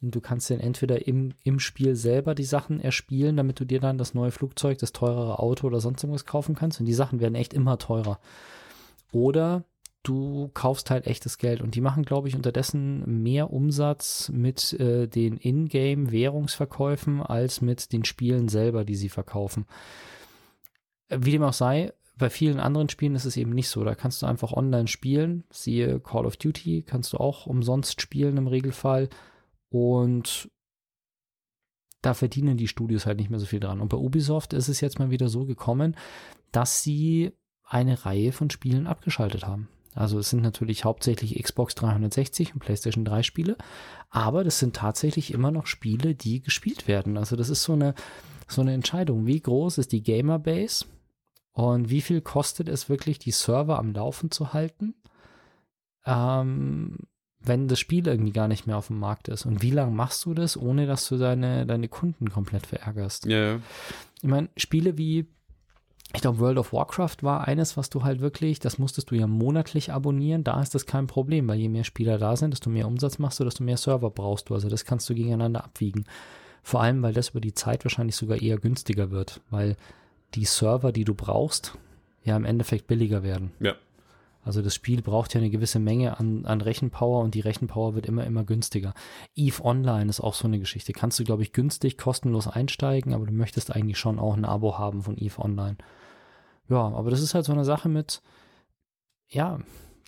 Und du kannst dann entweder im, im Spiel selber die Sachen erspielen, damit du dir dann das neue Flugzeug, das teurere Auto oder sonst irgendwas kaufen kannst. Und die Sachen werden echt immer teurer. Oder du kaufst halt echtes Geld. Und die machen, glaube ich, unterdessen mehr Umsatz mit äh, den Ingame-Währungsverkäufen als mit den Spielen selber, die sie verkaufen. Wie dem auch sei, bei vielen anderen Spielen ist es eben nicht so. Da kannst du einfach online spielen. Siehe Call of Duty, kannst du auch umsonst spielen im Regelfall. Und da verdienen die Studios halt nicht mehr so viel dran. Und bei Ubisoft ist es jetzt mal wieder so gekommen, dass sie eine Reihe von Spielen abgeschaltet haben. Also es sind natürlich hauptsächlich Xbox 360 und PlayStation 3 Spiele, aber das sind tatsächlich immer noch Spiele, die gespielt werden. Also das ist so eine, so eine Entscheidung. Wie groß ist die Gamerbase? Und wie viel kostet es wirklich, die Server am Laufen zu halten, ähm, wenn das Spiel irgendwie gar nicht mehr auf dem Markt ist? Und wie lange machst du das, ohne dass du deine, deine Kunden komplett verärgerst?
Ja. ja.
Ich meine, Spiele wie, ich glaube, World of Warcraft war eines, was du halt wirklich, das musstest du ja monatlich abonnieren. Da ist das kein Problem, weil je mehr Spieler da sind, desto mehr Umsatz machst du, desto mehr Server brauchst du. Also das kannst du gegeneinander abwiegen. Vor allem, weil das über die Zeit wahrscheinlich sogar eher günstiger wird, weil die Server, die du brauchst, ja im Endeffekt billiger werden.
Ja.
Also das Spiel braucht ja eine gewisse Menge an, an Rechenpower und die Rechenpower wird immer, immer günstiger. EVE Online ist auch so eine Geschichte. Kannst du, glaube ich, günstig, kostenlos einsteigen, aber du möchtest eigentlich schon auch ein Abo haben von EVE Online. Ja, aber das ist halt so eine Sache mit, ja,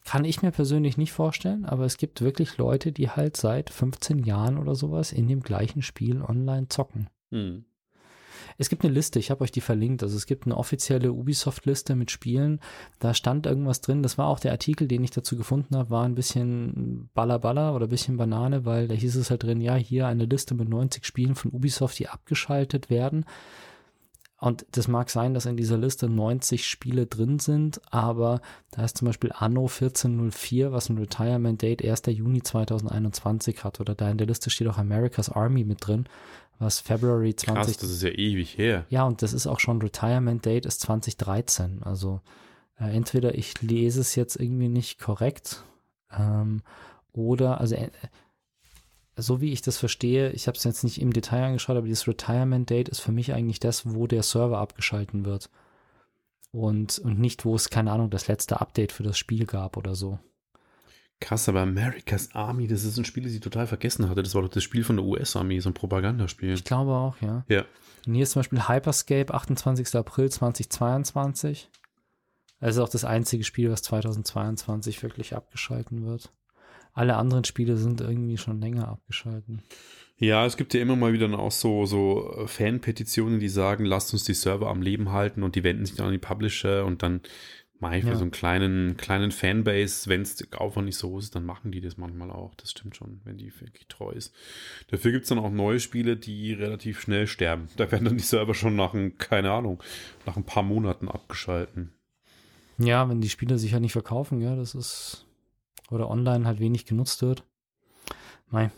kann ich mir persönlich nicht vorstellen, aber es gibt wirklich Leute, die halt seit 15 Jahren oder sowas in dem gleichen Spiel online zocken. Hm. Es gibt eine Liste, ich habe euch die verlinkt. Also es gibt eine offizielle Ubisoft-Liste mit Spielen. Da stand irgendwas drin. Das war auch der Artikel, den ich dazu gefunden habe, war ein bisschen Balla oder ein bisschen Banane, weil da hieß es halt drin, ja, hier eine Liste mit 90 Spielen von Ubisoft, die abgeschaltet werden. Und das mag sein, dass in dieser Liste 90 Spiele drin sind, aber da ist zum Beispiel Anno 1404, was ein Retirement Date 1. Juni 2021 hat. Oder da in der Liste steht auch America's Army mit drin, was February 20. Krass,
das ist ja ewig her.
Ja, und das ist auch schon Retirement Date ist 2013. Also äh, entweder ich lese es jetzt irgendwie nicht korrekt ähm, oder, also äh, so wie ich das verstehe, ich habe es jetzt nicht im Detail angeschaut, aber dieses Retirement Date ist für mich eigentlich das, wo der Server abgeschalten wird. Und, und nicht, wo es, keine Ahnung, das letzte Update für das Spiel gab oder so.
Krass, aber America's Army, das ist ein Spiel, das ich total vergessen hatte. Das war doch das Spiel von der US-Armee, so ein Propagandaspiel.
Ich glaube auch, ja.
Ja.
Und hier ist zum Beispiel Hyperscape, 28. April 2022. Das ist auch das einzige Spiel, was 2022 wirklich abgeschalten wird. Alle anderen Spiele sind irgendwie schon länger abgeschalten.
Ja, es gibt ja immer mal wieder auch so, so Fan-Petitionen, die sagen, lasst uns die Server am Leben halten und die wenden sich dann an die Publisher und dann mache ich für ja. so einen kleinen, kleinen Fanbase, wenn es Aufwand nicht so groß ist, dann machen die das manchmal auch. Das stimmt schon, wenn die wirklich treu ist. Dafür gibt es dann auch neue Spiele, die relativ schnell sterben. Da werden dann die Server schon nach, ein, keine Ahnung, nach ein paar Monaten abgeschalten.
Ja, wenn die Spiele sich ja nicht verkaufen, ja, das ist oder online halt wenig genutzt wird. Nein.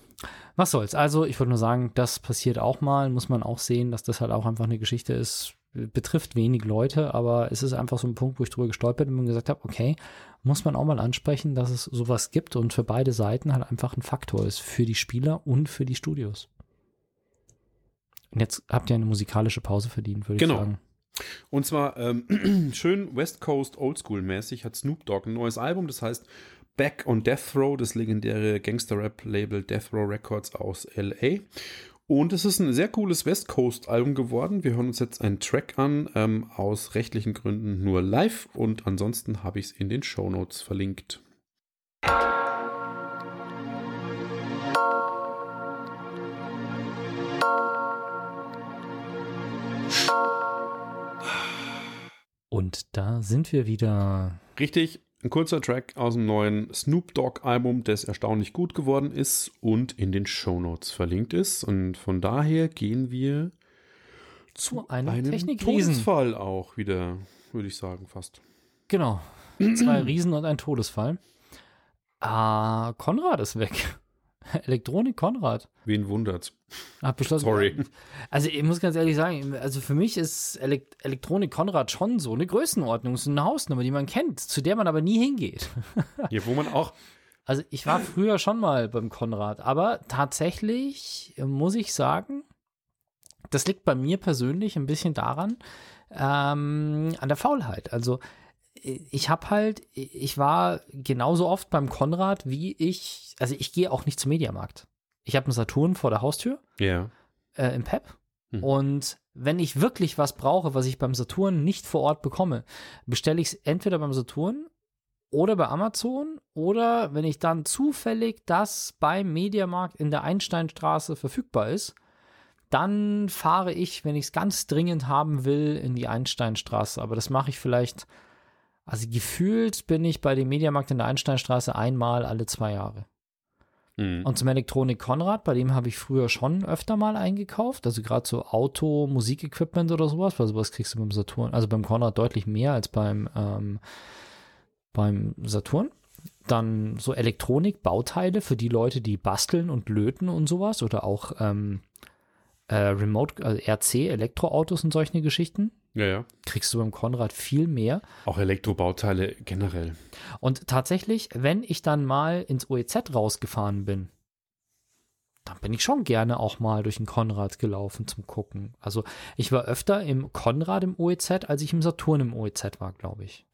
Was soll's. Also, ich wollte nur sagen, das passiert auch mal. Muss man auch sehen, dass das halt auch einfach eine Geschichte ist. Betrifft wenig Leute, aber es ist einfach so ein Punkt, wo ich drüber gestolpert bin und gesagt habe, okay, muss man auch mal ansprechen, dass es sowas gibt und für beide Seiten halt einfach ein Faktor ist. Für die Spieler und für die Studios. Und jetzt habt ihr eine musikalische Pause verdient, würde
genau.
ich sagen.
Und zwar ähm, schön West Coast Oldschool mäßig hat Snoop Dogg ein neues Album, das heißt Back on Death Row, das legendäre Gangster-Rap-Label Death Row Records aus LA. Und es ist ein sehr cooles West Coast-Album geworden. Wir hören uns jetzt einen Track an, ähm, aus rechtlichen Gründen nur live. Und ansonsten habe ich es in den Show Notes verlinkt.
Und da sind wir wieder.
Richtig, ein kurzer Track aus dem neuen Snoop Dogg Album, das erstaunlich gut geworden ist und in den Show Notes verlinkt ist. Und von daher gehen wir
zu einem,
einem Todesfall auch wieder, würde ich sagen, fast.
Genau. Zwei Riesen und ein Todesfall. Ah, Konrad ist weg. Elektronik Konrad.
Wen wundert's?
Hab beschlossen. Sorry. Also ich muss ganz ehrlich sagen, also für mich ist Elekt Elektronik Konrad schon so eine Größenordnung, so eine Hausnummer, die man kennt, zu der man aber nie hingeht.
Hier, wo man auch.
Also ich war früher schon mal beim Konrad, aber tatsächlich muss ich sagen, das liegt bei mir persönlich ein bisschen daran, ähm, an der Faulheit. Also ich habe halt, ich war genauso oft beim Konrad, wie ich, also ich gehe auch nicht zum Mediamarkt. Ich habe einen Saturn vor der Haustür.
Ja.
Äh, Im PEP. Hm. Und wenn ich wirklich was brauche, was ich beim Saturn nicht vor Ort bekomme, bestelle ich es entweder beim Saturn oder bei Amazon oder wenn ich dann zufällig das beim Mediamarkt in der Einsteinstraße verfügbar ist, dann fahre ich, wenn ich es ganz dringend haben will, in die Einsteinstraße. Aber das mache ich vielleicht also gefühlt bin ich bei dem Mediamarkt in der Einsteinstraße einmal alle zwei Jahre. Mhm. Und zum Elektronik Konrad, bei dem habe ich früher schon öfter mal eingekauft. Also gerade so Auto, Musikequipment oder sowas, weil sowas kriegst du beim Saturn, also beim Konrad deutlich mehr als beim, ähm, beim Saturn. Dann so Elektronik, Bauteile für die Leute, die basteln und löten und sowas oder auch ähm, äh, Remote, also RC, Elektroautos und solche Geschichten.
Ja, ja.
Kriegst du beim Konrad viel mehr.
Auch Elektrobauteile generell.
Und tatsächlich, wenn ich dann mal ins OEZ rausgefahren bin, dann bin ich schon gerne auch mal durch den Konrad gelaufen zum Gucken. Also ich war öfter im Konrad im OEZ, als ich im Saturn im OEZ war, glaube ich.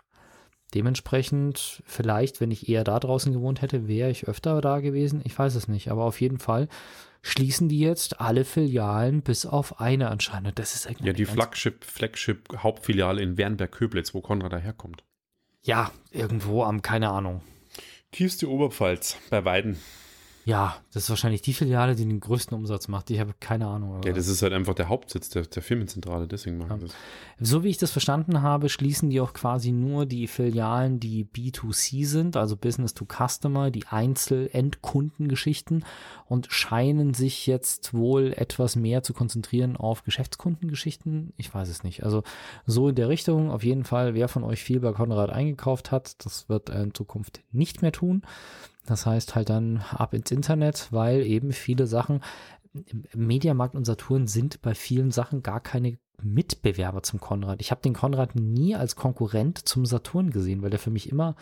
Dementsprechend, vielleicht, wenn ich eher da draußen gewohnt hätte, wäre ich öfter da gewesen. Ich weiß es nicht. Aber auf jeden Fall schließen die jetzt alle Filialen bis auf eine anscheinend. Das ist
Ja, die Flagship, Flagship Hauptfiliale in Wernberg-Köblitz, wo Konrad daherkommt.
Ja, irgendwo am, keine Ahnung.
Tiefste Oberpfalz bei Weiden.
Ja, das ist wahrscheinlich die Filiale, die den größten Umsatz macht. Ich habe keine Ahnung.
Ja, das ist halt einfach der Hauptsitz der, der Firmenzentrale, deswegen machen
ja. das. So wie ich das verstanden habe, schließen die auch quasi nur die Filialen, die B2C sind, also Business to Customer, die Einzel-Endkundengeschichten und scheinen sich jetzt wohl etwas mehr zu konzentrieren auf Geschäftskundengeschichten. Ich weiß es nicht. Also so in der Richtung, auf jeden Fall, wer von euch viel bei Konrad eingekauft hat, das wird er in Zukunft nicht mehr tun. Das heißt halt dann ab ins Internet, weil eben viele Sachen, Mediamarkt und Saturn sind bei vielen Sachen gar keine Mitbewerber zum Konrad. Ich habe den Konrad nie als Konkurrent zum Saturn gesehen, weil der für mich immer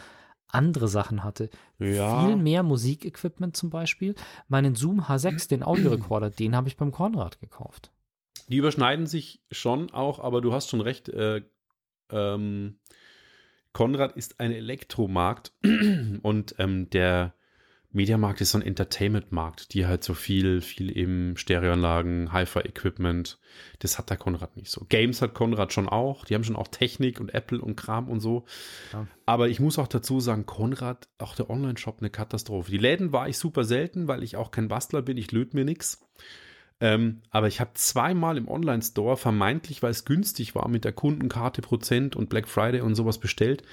andere Sachen hatte. Ja. Viel mehr Musikequipment zum Beispiel. Meinen Zoom H6, den Audiorekorder, den habe ich beim Konrad gekauft.
Die überschneiden sich schon auch, aber du hast schon recht. Äh, ähm, Konrad ist ein Elektromarkt und ähm, der Mediamarkt ist so ein Entertainment-Markt, die halt so viel, viel eben Stereoanlagen, Hi-Fi-Equipment, das hat der Konrad nicht so. Games hat Konrad schon auch, die haben schon auch Technik und Apple und Kram und so. Ja. Aber ich muss auch dazu sagen, Konrad, auch der Online-Shop, eine Katastrophe. Die Läden war ich super selten, weil ich auch kein Bastler bin, ich löte mir nichts. Ähm, aber ich habe zweimal im Online-Store, vermeintlich, weil es günstig war, mit der Kundenkarte Prozent und Black Friday und sowas bestellt.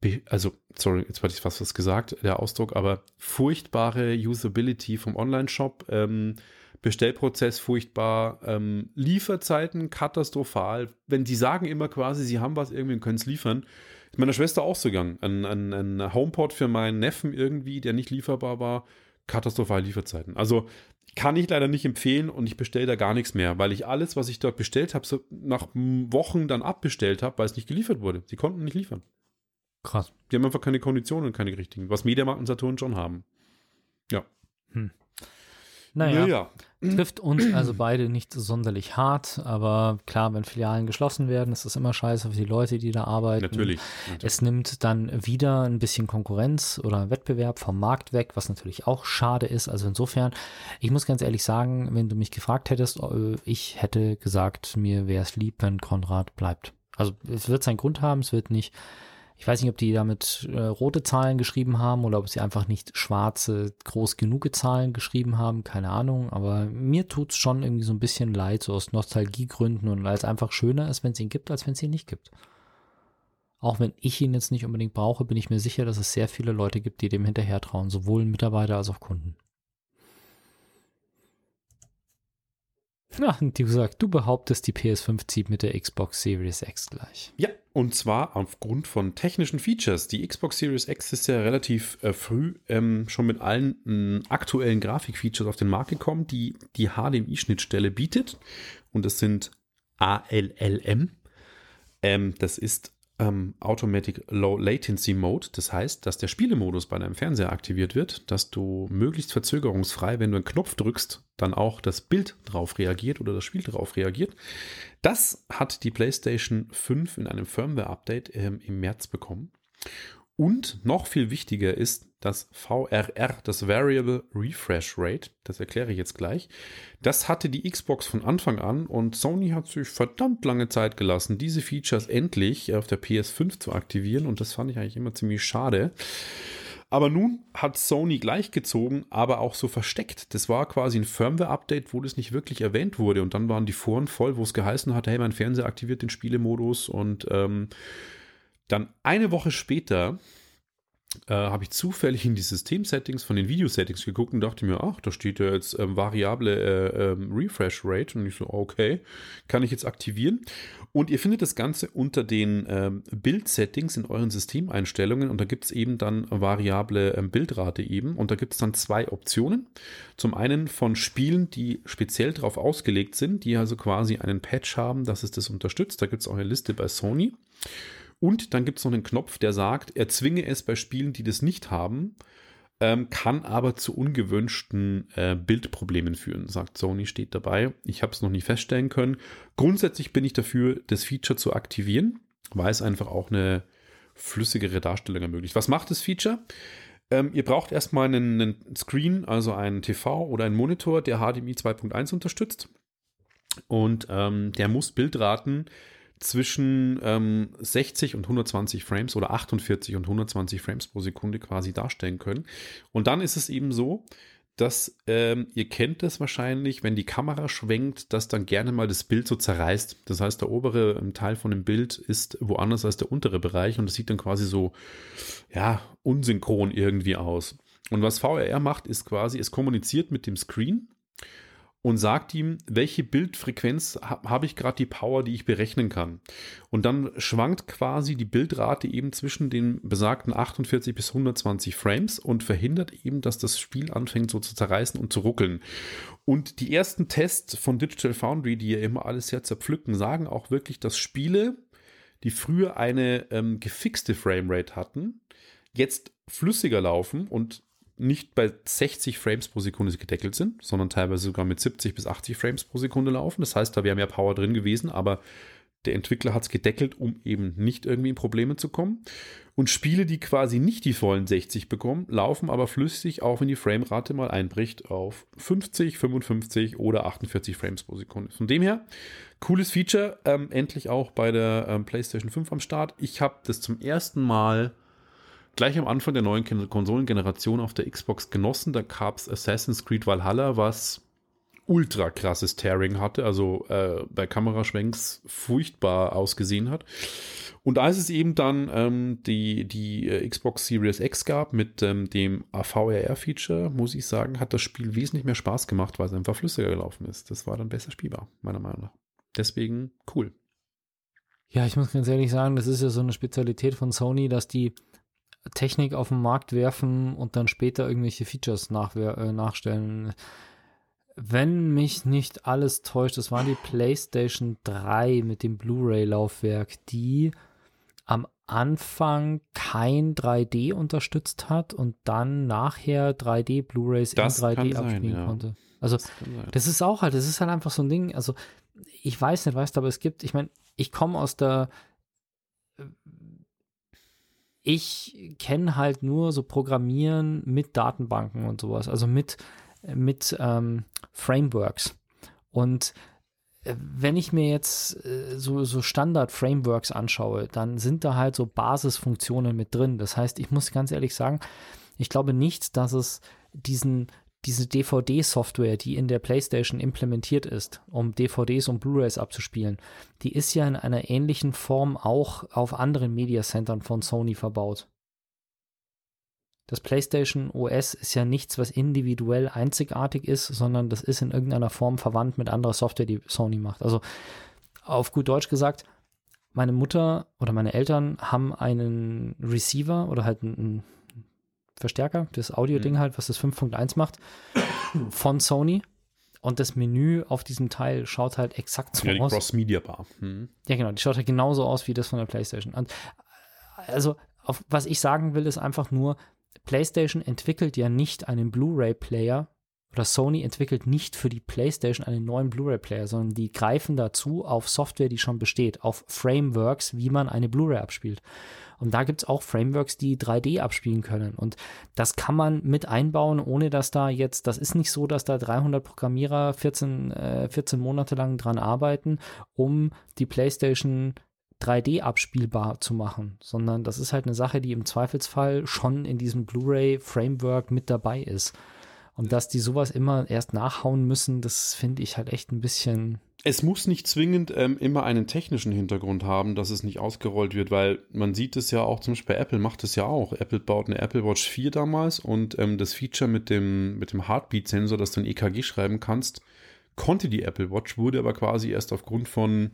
Be also, sorry, jetzt hatte ich fast was gesagt, der Ausdruck, aber furchtbare Usability vom Online-Shop. Ähm, Bestellprozess furchtbar, ähm, Lieferzeiten katastrophal. Wenn die sagen immer quasi, sie haben was irgendwie und können es liefern, ist meiner Schwester auch so gegangen. Ein, ein, ein HomePod für meinen Neffen irgendwie, der nicht lieferbar war, katastrophale Lieferzeiten. Also kann ich leider nicht empfehlen und ich bestelle da gar nichts mehr, weil ich alles, was ich dort bestellt habe, so nach Wochen dann abbestellt habe, weil es nicht geliefert wurde. Sie konnten nicht liefern.
Krass.
Die haben einfach keine Konditionen, keine richtigen, was Mediamarkt und Saturn schon haben. Ja. Hm.
Naja, naja, trifft uns also beide nicht sonderlich hart, aber klar, wenn Filialen geschlossen werden, ist das immer scheiße für die Leute, die da arbeiten.
Natürlich,
natürlich. Es nimmt dann wieder ein bisschen Konkurrenz oder Wettbewerb vom Markt weg, was natürlich auch schade ist. Also insofern, ich muss ganz ehrlich sagen, wenn du mich gefragt hättest, äh, ich hätte gesagt, mir wäre es lieb, wenn Konrad bleibt. Also es wird seinen Grund haben, es wird nicht ich weiß nicht, ob die damit äh, rote Zahlen geschrieben haben oder ob sie einfach nicht schwarze, groß genug Zahlen geschrieben haben, keine Ahnung. Aber mir tut es schon irgendwie so ein bisschen leid, so aus Nostalgiegründen und weil es einfach schöner ist, wenn es ihn gibt, als wenn es ihn nicht gibt. Auch wenn ich ihn jetzt nicht unbedingt brauche, bin ich mir sicher, dass es sehr viele Leute gibt, die dem hinterher trauen, sowohl Mitarbeiter als auch Kunden. Ja, die gesagt, du behauptest, die PS5 zieht mit der Xbox Series X gleich.
Ja, und zwar aufgrund von technischen Features. Die Xbox Series X ist ja relativ äh, früh ähm, schon mit allen äh, aktuellen Grafikfeatures auf den Markt gekommen, die die HDMI-Schnittstelle bietet. Und das sind ALLM. Ähm, das ist ähm, Automatic Low Latency Mode. Das heißt, dass der Spielemodus bei deinem Fernseher aktiviert wird, dass du möglichst verzögerungsfrei, wenn du einen Knopf drückst, dann auch das Bild drauf reagiert oder das Spiel drauf reagiert. Das hat die PlayStation 5 in einem Firmware-Update ähm, im März bekommen. Und noch viel wichtiger ist das VRR, das Variable Refresh Rate. Das erkläre ich jetzt gleich. Das hatte die Xbox von Anfang an und Sony hat sich verdammt lange Zeit gelassen, diese Features endlich auf der PS5 zu aktivieren und das fand ich eigentlich immer ziemlich schade. Aber nun hat Sony gleichgezogen, aber auch so versteckt. Das war quasi ein Firmware-Update, wo das nicht wirklich erwähnt wurde. Und dann waren die Foren voll, wo es geheißen hat, hey, mein Fernseher aktiviert den Spielemodus und ähm, dann eine Woche später äh, habe ich zufällig in die System-Settings von den Video-Settings geguckt und dachte mir, ach, da steht ja jetzt ähm, variable äh, ähm, Refresh Rate. Und ich so, okay, kann ich jetzt aktivieren. Und ihr findet das Ganze unter den ähm, Bild-Settings in euren Systemeinstellungen und da gibt es eben dann variable ähm, Bildrate eben. Und da gibt es dann zwei Optionen. Zum einen von Spielen, die speziell darauf ausgelegt sind, die also quasi einen Patch haben, dass es das unterstützt. Da gibt es auch eine Liste bei Sony. Und dann gibt es noch einen Knopf, der sagt, erzwinge es bei Spielen, die das nicht haben, ähm, kann aber zu ungewünschten äh, Bildproblemen führen, sagt Sony, steht dabei. Ich habe es noch nie feststellen können. Grundsätzlich bin ich dafür, das Feature zu aktivieren, weil es einfach auch eine flüssigere Darstellung ermöglicht. Was macht das Feature? Ähm, ihr braucht erstmal einen, einen, Screen, also einen TV oder einen Monitor, der HDMI 2.1 unterstützt. Und ähm, der muss Bildraten zwischen ähm, 60 und 120 Frames oder 48 und 120 Frames pro Sekunde quasi darstellen können. Und dann ist es eben so, dass ähm, ihr kennt das wahrscheinlich, wenn die Kamera schwenkt, dass dann gerne mal das Bild so zerreißt. Das heißt, der obere ähm, Teil von dem Bild ist woanders als der untere Bereich und das sieht dann quasi so, ja, unsynchron irgendwie aus. Und was VRR macht, ist quasi, es kommuniziert mit dem Screen und sagt ihm, welche Bildfrequenz ha habe ich gerade die Power, die ich berechnen kann. Und dann schwankt quasi die Bildrate eben zwischen den besagten 48 bis 120 Frames und verhindert eben, dass das Spiel anfängt so zu zerreißen und zu ruckeln. Und die ersten Tests von Digital Foundry, die ja immer alles sehr zerpflücken, sagen auch wirklich, dass Spiele, die früher eine ähm, gefixte Framerate hatten, jetzt flüssiger laufen und nicht bei 60 Frames pro Sekunde gedeckelt sind, sondern teilweise sogar mit 70 bis 80 Frames pro Sekunde laufen. Das heißt, da wäre mehr Power drin gewesen, aber der Entwickler hat es gedeckelt, um eben nicht irgendwie in Probleme zu kommen. Und Spiele, die quasi nicht die vollen 60 bekommen, laufen aber flüssig, auch wenn die Framerate mal einbricht, auf 50, 55 oder 48 Frames pro Sekunde. Von dem her, cooles Feature, ähm, endlich auch bei der ähm, PlayStation 5 am Start. Ich habe das zum ersten Mal gleich am Anfang der neuen Konsolengeneration auf der Xbox genossen. Da gab es Assassin's Creed Valhalla, was ultra krasses Tearing hatte, also äh, bei Kameraschwenks furchtbar ausgesehen hat. Und als es eben dann ähm, die, die äh, Xbox Series X gab mit ähm, dem VRR-Feature, muss ich sagen, hat das Spiel wesentlich mehr Spaß gemacht, weil es einfach flüssiger gelaufen ist. Das war dann besser spielbar, meiner Meinung nach. Deswegen cool.
Ja, ich muss ganz ehrlich sagen, das ist ja so eine Spezialität von Sony, dass die Technik auf den Markt werfen und dann später irgendwelche Features äh, nachstellen. Wenn mich nicht alles täuscht, das war die PlayStation 3 mit dem Blu-ray-Laufwerk, die am Anfang kein 3D unterstützt hat und dann nachher 3D Blu-rays in 3D abspielen ja. konnte. Also das, das, ist auch halt, das ist halt einfach so ein Ding. Also ich weiß nicht, weißt du, aber es gibt, ich meine, ich komme aus der ich kenne halt nur so Programmieren mit Datenbanken und sowas, also mit, mit ähm, Frameworks. Und äh, wenn ich mir jetzt äh, so, so Standard-Frameworks anschaue, dann sind da halt so Basisfunktionen mit drin. Das heißt, ich muss ganz ehrlich sagen, ich glaube nicht, dass es diesen diese DVD-Software, die in der PlayStation implementiert ist, um DVDs und Blu-rays abzuspielen, die ist ja in einer ähnlichen Form auch auf anderen Mediacentern von Sony verbaut. Das PlayStation OS ist ja nichts, was individuell einzigartig ist, sondern das ist in irgendeiner Form verwandt mit anderer Software, die Sony macht. Also auf gut Deutsch gesagt, meine Mutter oder meine Eltern haben einen Receiver oder halt einen Verstärker, das Audio-Ding mhm. halt, was das 5.1 macht, von Sony. Und das Menü auf diesem Teil schaut halt exakt so
ja,
die aus.
Cross-Media-Bar. Mhm.
Ja, genau, die schaut halt genauso aus wie das von der PlayStation. Und also, auf, was ich sagen will, ist einfach nur, PlayStation entwickelt ja nicht einen Blu-ray-Player oder Sony entwickelt nicht für die PlayStation einen neuen Blu-ray-Player, sondern die greifen dazu auf Software, die schon besteht, auf Frameworks, wie man eine Blu-ray abspielt. Und da gibt es auch Frameworks, die 3D abspielen können. Und das kann man mit einbauen, ohne dass da jetzt, das ist nicht so, dass da 300 Programmierer 14, äh, 14 Monate lang dran arbeiten, um die PlayStation 3D abspielbar zu machen, sondern das ist halt eine Sache, die im Zweifelsfall schon in diesem Blu-ray-Framework mit dabei ist. Und dass die sowas immer erst nachhauen müssen, das finde ich halt echt ein bisschen
es muss nicht zwingend ähm, immer einen technischen Hintergrund haben, dass es nicht ausgerollt wird, weil man sieht es ja auch, zum Beispiel bei Apple macht es ja auch. Apple baut eine Apple Watch 4 damals und ähm, das Feature mit dem, mit dem Heartbeat-Sensor, dass du ein EKG schreiben kannst, konnte die Apple Watch, wurde aber quasi erst aufgrund von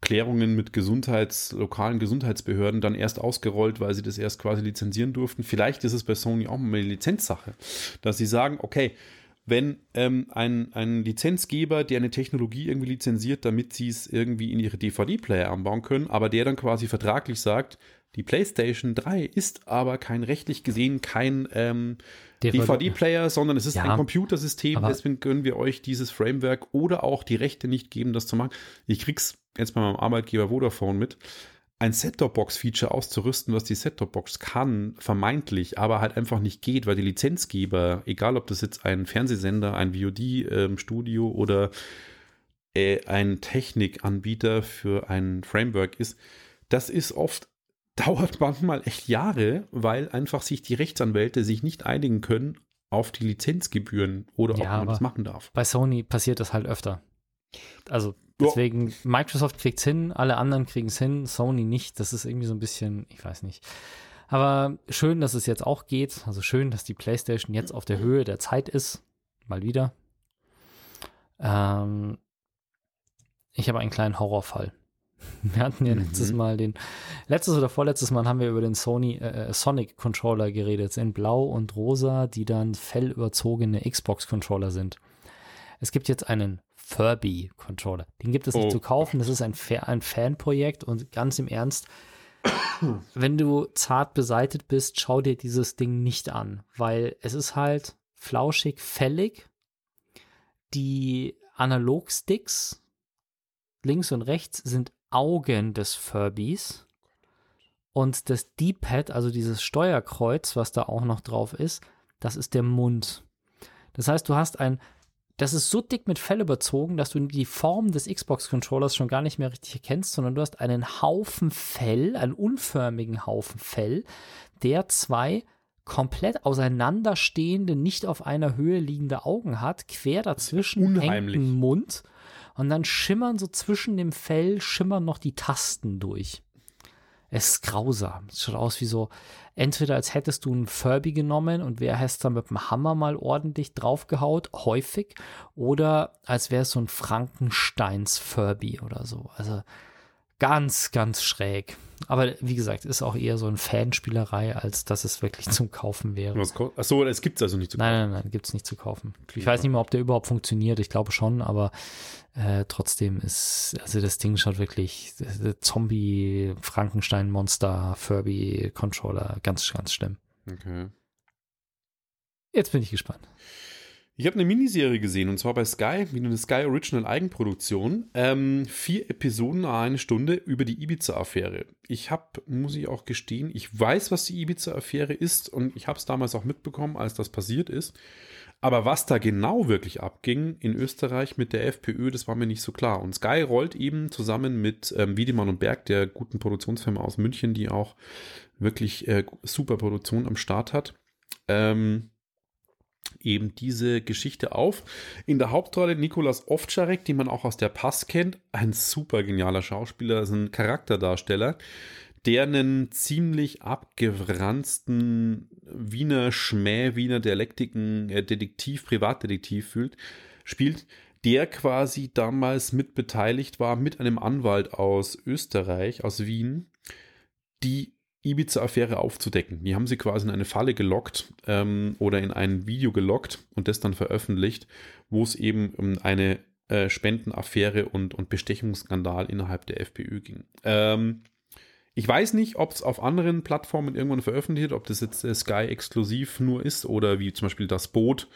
Klärungen mit Gesundheits, lokalen Gesundheitsbehörden dann erst ausgerollt, weil sie das erst quasi lizenzieren durften. Vielleicht ist es bei Sony auch mal eine Lizenzsache, dass sie sagen, okay, wenn ähm, ein, ein Lizenzgeber, der eine Technologie irgendwie lizenziert, damit sie es irgendwie in ihre DVD-Player anbauen können, aber der dann quasi vertraglich sagt, Die PlayStation 3 ist aber kein rechtlich gesehen kein ähm, DVD-Player, sondern es ist ja, ein Computersystem. Deswegen können wir euch dieses Framework oder auch die Rechte nicht geben, das zu machen. Ich krieg's jetzt bei meinem Arbeitgeber Vodafone mit. Ein Set-Top-Box-Feature auszurüsten, was die Set-Top-Box kann, vermeintlich, aber halt einfach nicht geht, weil die Lizenzgeber, egal ob das jetzt ein Fernsehsender, ein VOD-Studio ähm, oder äh, ein Technikanbieter für ein Framework ist, das ist oft dauert manchmal echt Jahre, weil einfach sich die Rechtsanwälte sich nicht einigen können auf die Lizenzgebühren oder ja, ob man das machen darf.
Bei Sony passiert das halt öfter. Also deswegen, ja. Microsoft kriegt es hin, alle anderen kriegen es hin, Sony nicht. Das ist irgendwie so ein bisschen, ich weiß nicht. Aber schön, dass es jetzt auch geht. Also schön, dass die PlayStation jetzt auf der Höhe der Zeit ist. Mal wieder. Ähm, ich habe einen kleinen Horrorfall. Wir hatten ja letztes mhm. Mal den, letztes oder vorletztes Mal haben wir über den Sony äh, äh, Sonic Controller geredet, in Blau und Rosa, die dann fellüberzogene Xbox Controller sind. Es gibt jetzt einen Furby Controller. Den gibt es nicht oh. zu kaufen. Das ist ein, ein Fanprojekt und ganz im Ernst, wenn du zart beseitet bist, schau dir dieses Ding nicht an, weil es ist halt flauschig, fällig. Die Analogsticks links und rechts sind Augen des Furbys. Und das D-Pad, also dieses Steuerkreuz, was da auch noch drauf ist, das ist der Mund. Das heißt, du hast ein, das ist so dick mit Fell überzogen, dass du die Form des Xbox-Controllers schon gar nicht mehr richtig erkennst, sondern du hast einen Haufen Fell, einen unförmigen Haufen Fell, der zwei komplett auseinanderstehende, nicht auf einer Höhe liegende Augen hat, quer dazwischen hängt ein Mund und dann schimmern so zwischen dem Fell, schimmern noch die Tasten durch. Es ist grausam. Es schaut aus wie so, entweder als hättest du einen Furby genommen und wer hättest dann mit dem Hammer mal ordentlich draufgehaut, häufig, oder als wäre es so ein Frankensteins Furby oder so. Also ganz, ganz schräg. Aber wie gesagt, ist auch eher so eine Fanspielerei, als dass es wirklich zum Kaufen wäre.
Achso, es gibt es also nicht
zu kaufen. Nein, nein, nein, gibt es nicht zu kaufen. Ich weiß nicht mehr, ob der überhaupt funktioniert. Ich glaube schon, aber äh, trotzdem ist, also das Ding schaut wirklich Zombie, Frankenstein, Monster, Furby, Controller, ganz, ganz schlimm. Okay. Jetzt bin ich gespannt.
Ich habe eine Miniserie gesehen und zwar bei Sky, wie eine Sky Original Eigenproduktion. Ähm, vier Episoden, eine Stunde über die Ibiza-Affäre. Ich habe, muss ich auch gestehen, ich weiß, was die Ibiza-Affäre ist und ich habe es damals auch mitbekommen, als das passiert ist. Aber was da genau wirklich abging in Österreich mit der FPÖ, das war mir nicht so klar. Und Sky rollt eben zusammen mit ähm, Wiedemann und Berg, der guten Produktionsfirma aus München, die auch wirklich äh, super Produktion am Start hat. Ähm, eben diese Geschichte auf. In der Hauptrolle Nikolas Ovtcharek, den man auch aus der Pass kennt, ein super genialer Schauspieler, ist ein Charakterdarsteller, der einen ziemlich abgeranzten Wiener Schmäh, Wiener Dialektiken, äh, Detektiv, Privatdetektiv fühlt, spielt, der quasi damals mit beteiligt war mit einem Anwalt aus Österreich, aus Wien, die Ibiza-Affäre aufzudecken. Die haben sie quasi in eine Falle gelockt ähm, oder in ein Video gelockt und das dann veröffentlicht, wo es eben um eine äh, Spendenaffäre und, und Bestechungsskandal innerhalb der FPÖ ging. Ähm, ich weiß nicht, ob es auf anderen Plattformen irgendwann veröffentlicht, ob das jetzt äh, Sky exklusiv nur ist oder wie zum Beispiel das Boot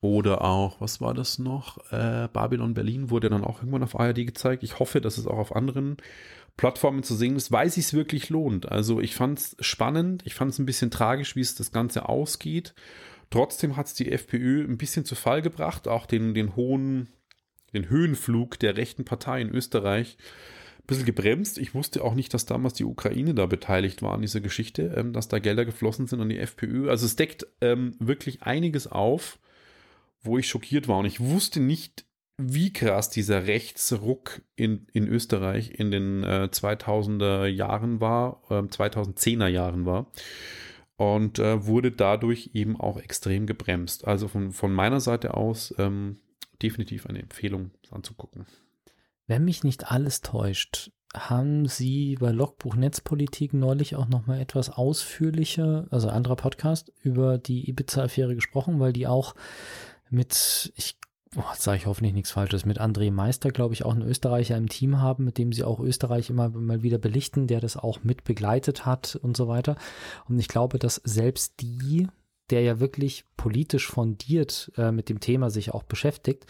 oder auch, was war das noch? Äh, Babylon Berlin wurde dann auch irgendwann auf ARD gezeigt. Ich hoffe, dass es auch auf anderen Plattformen zu sehen ist, weil es wirklich lohnt. Also ich fand es spannend, ich fand es ein bisschen tragisch, wie es das Ganze ausgeht. Trotzdem hat es die FPÖ ein bisschen zu Fall gebracht, auch den, den hohen, den Höhenflug der rechten Partei in Österreich ein bisschen gebremst. Ich wusste auch nicht, dass damals die Ukraine da beteiligt war an dieser Geschichte, ähm, dass da Gelder geflossen sind an die FPÖ. Also es deckt ähm, wirklich einiges auf, wo ich schockiert war. Und ich wusste nicht, wie krass dieser Rechtsruck in, in Österreich in den äh, 2000er Jahren war, äh, 2010er Jahren war und äh, wurde dadurch eben auch extrem gebremst. Also von, von meiner Seite aus ähm, definitiv eine Empfehlung anzugucken.
Wenn mich nicht alles täuscht, haben Sie bei Logbuch Netzpolitik neulich auch noch mal etwas ausführlicher, also anderer Podcast, über die Ibiza-Affäre gesprochen, weil die auch mit, ich oh, sage ich hoffentlich nichts Falsches, mit André Meister, glaube ich, auch einen Österreicher im Team haben, mit dem sie auch Österreich immer mal wieder belichten, der das auch mit begleitet hat und so weiter. Und ich glaube, dass selbst die, der ja wirklich politisch fundiert äh, mit dem Thema sich auch beschäftigt,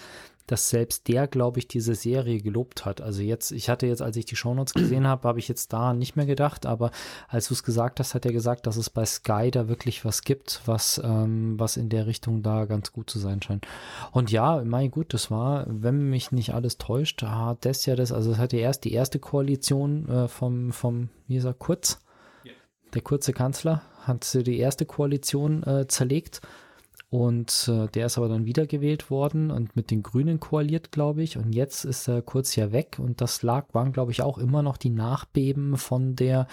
dass selbst der, glaube ich, diese Serie gelobt hat. Also jetzt, ich hatte jetzt, als ich die Shownotes gesehen habe, habe ich jetzt da nicht mehr gedacht, aber als du es gesagt hast, hat er gesagt, dass es bei Sky da wirklich was gibt, was, ähm, was in der Richtung da ganz gut zu sein scheint. Und ja, mein gut, das war, wenn mich nicht alles täuscht, hat das ja das, also es hatte erst die erste Koalition äh, vom, vom, wie ist er, Kurz, der kurze Kanzler, hat die erste Koalition äh, zerlegt und äh, der ist aber dann wiedergewählt worden und mit den Grünen koaliert, glaube ich. Und jetzt ist er kurz ja weg. Und das lag, waren, glaube ich, auch immer noch die Nachbeben von der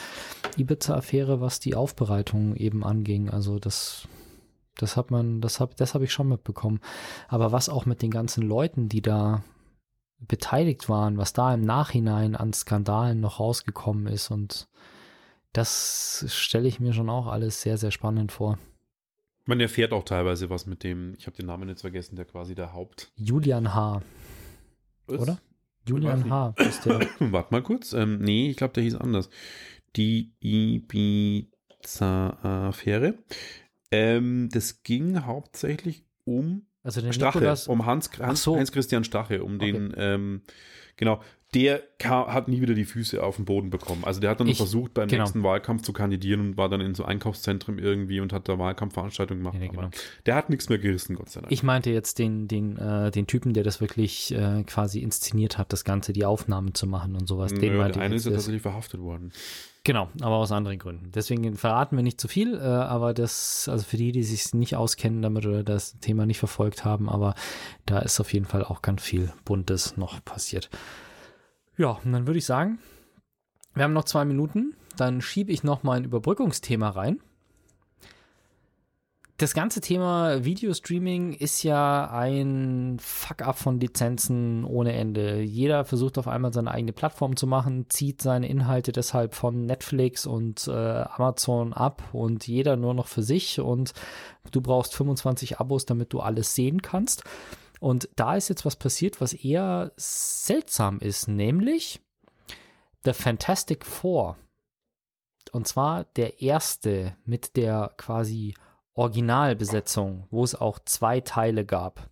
Ibiza-Affäre, was die Aufbereitung eben anging. Also das, das hat man, das habe das hab ich schon mitbekommen. Aber was auch mit den ganzen Leuten, die da beteiligt waren, was da im Nachhinein an Skandalen noch rausgekommen ist und das stelle ich mir schon auch alles sehr, sehr spannend vor.
Man erfährt auch teilweise was mit dem, ich habe den Namen jetzt vergessen, der quasi der Haupt.
Julian H. Was? Oder? Julian H. Ist der.
Warte mal kurz. Ähm, nee, ich glaube, der hieß anders. Die Ibiza-Affäre. Ähm, das ging hauptsächlich um
also den
Stache,
Nikolas,
um Hans, Hans,
so.
Heinz Christian Stache, um okay. den, ähm, genau, der hat nie wieder die Füße auf den Boden bekommen. Also der hat dann ich, versucht, beim genau. nächsten Wahlkampf zu kandidieren und war dann in so Einkaufszentren irgendwie und hat da Wahlkampfveranstaltungen gemacht. Ja, genau. Der hat nichts mehr gerissen, Gott sei Dank.
Ich meinte jetzt den, den, äh, den Typen, der das wirklich äh, quasi inszeniert hat, das Ganze, die Aufnahmen zu machen und sowas. Den
Nö, der eine ist ja tatsächlich verhaftet worden.
Genau, aber aus anderen Gründen. Deswegen verraten wir nicht zu viel, äh, aber das, also für die, die sich nicht auskennen damit oder das Thema nicht verfolgt haben, aber da ist auf jeden Fall auch ganz viel Buntes noch passiert. Ja, und dann würde ich sagen, wir haben noch zwei Minuten. Dann schiebe ich noch mal ein Überbrückungsthema rein. Das ganze Thema Videostreaming ist ja ein Fuck-up von Lizenzen ohne Ende. Jeder versucht auf einmal seine eigene Plattform zu machen, zieht seine Inhalte deshalb von Netflix und äh, Amazon ab und jeder nur noch für sich und du brauchst 25 Abos, damit du alles sehen kannst. Und da ist jetzt was passiert, was eher seltsam ist, nämlich The Fantastic Four. Und zwar der erste mit der quasi Originalbesetzung, wo es auch zwei Teile gab.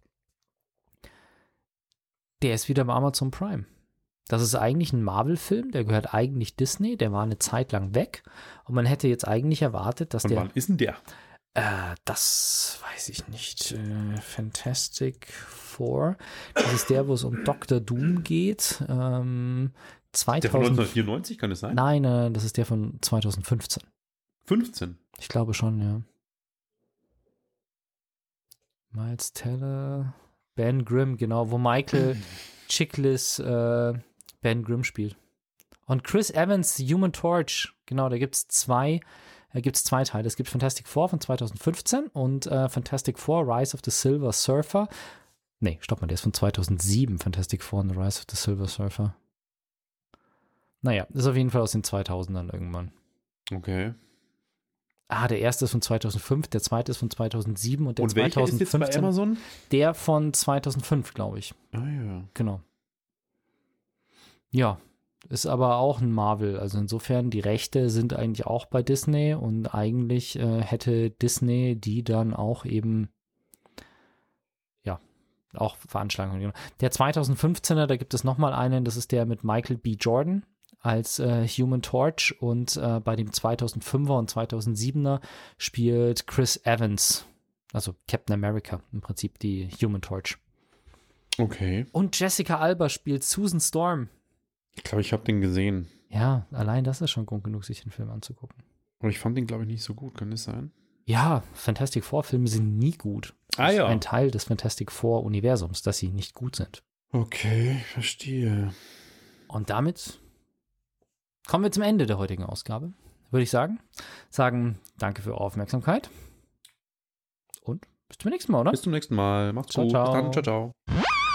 Der ist wieder bei Amazon Prime. Das ist eigentlich ein Marvel-Film, der gehört eigentlich Disney, der war eine Zeit lang weg und man hätte jetzt eigentlich erwartet, dass
Und
der.
Wann ist denn der?
Äh, das weiß ich nicht. Äh, Fantastic Four. Das ist der, wo es um Dr. Doom geht. Ähm, 2000,
der von 1994 kann es sein?
Nein, äh, das ist der von 2015.
15?
Ich glaube schon, ja. Miles Teller, Ben Grimm, genau, wo Michael Chiklis äh, Ben Grimm spielt. Und Chris Evans, Human Torch, genau, da gibt es zwei äh, gibt es zwei Teile. Es gibt Fantastic Four von 2015 und äh, Fantastic Four Rise of the Silver Surfer. Nee, stopp mal, der ist von 2007, Fantastic Four und Rise of the Silver Surfer. Naja, ist auf jeden Fall aus den 2000ern irgendwann.
Okay.
Ah, der erste ist von 2005, der zweite ist von 2007 und der
und 2015. Ist jetzt bei Amazon?
Der von 2005, glaube ich.
Ah ja.
Genau. Ja, ist aber auch ein Marvel. Also insofern, die Rechte sind eigentlich auch bei Disney und eigentlich äh, hätte Disney die dann auch eben, ja, auch Veranschlagungen. Der 2015er, da gibt es nochmal einen, das ist der mit Michael B. Jordan als äh, Human Torch und äh, bei dem 2005er und 2007er spielt Chris Evans, also Captain America, im Prinzip die Human Torch.
Okay.
Und Jessica Alba spielt Susan Storm.
Ich glaube, ich habe den gesehen.
Ja, allein das ist schon Grund genug, sich den Film anzugucken.
Aber ich fand den, glaube ich, nicht so gut. Kann das sein?
Ja, Fantastic Four-Filme sind nie gut.
Das ah, ja.
ein Teil des Fantastic Four-Universums, dass sie nicht gut sind.
Okay, verstehe.
Und damit kommen wir zum Ende der heutigen Ausgabe. Würde ich sagen. Sagen danke für eure Aufmerksamkeit. Und bis zum nächsten Mal, oder?
Bis zum nächsten Mal. Macht's ciao, gut.
Ciao.
Bis dann. Ciao, ciao.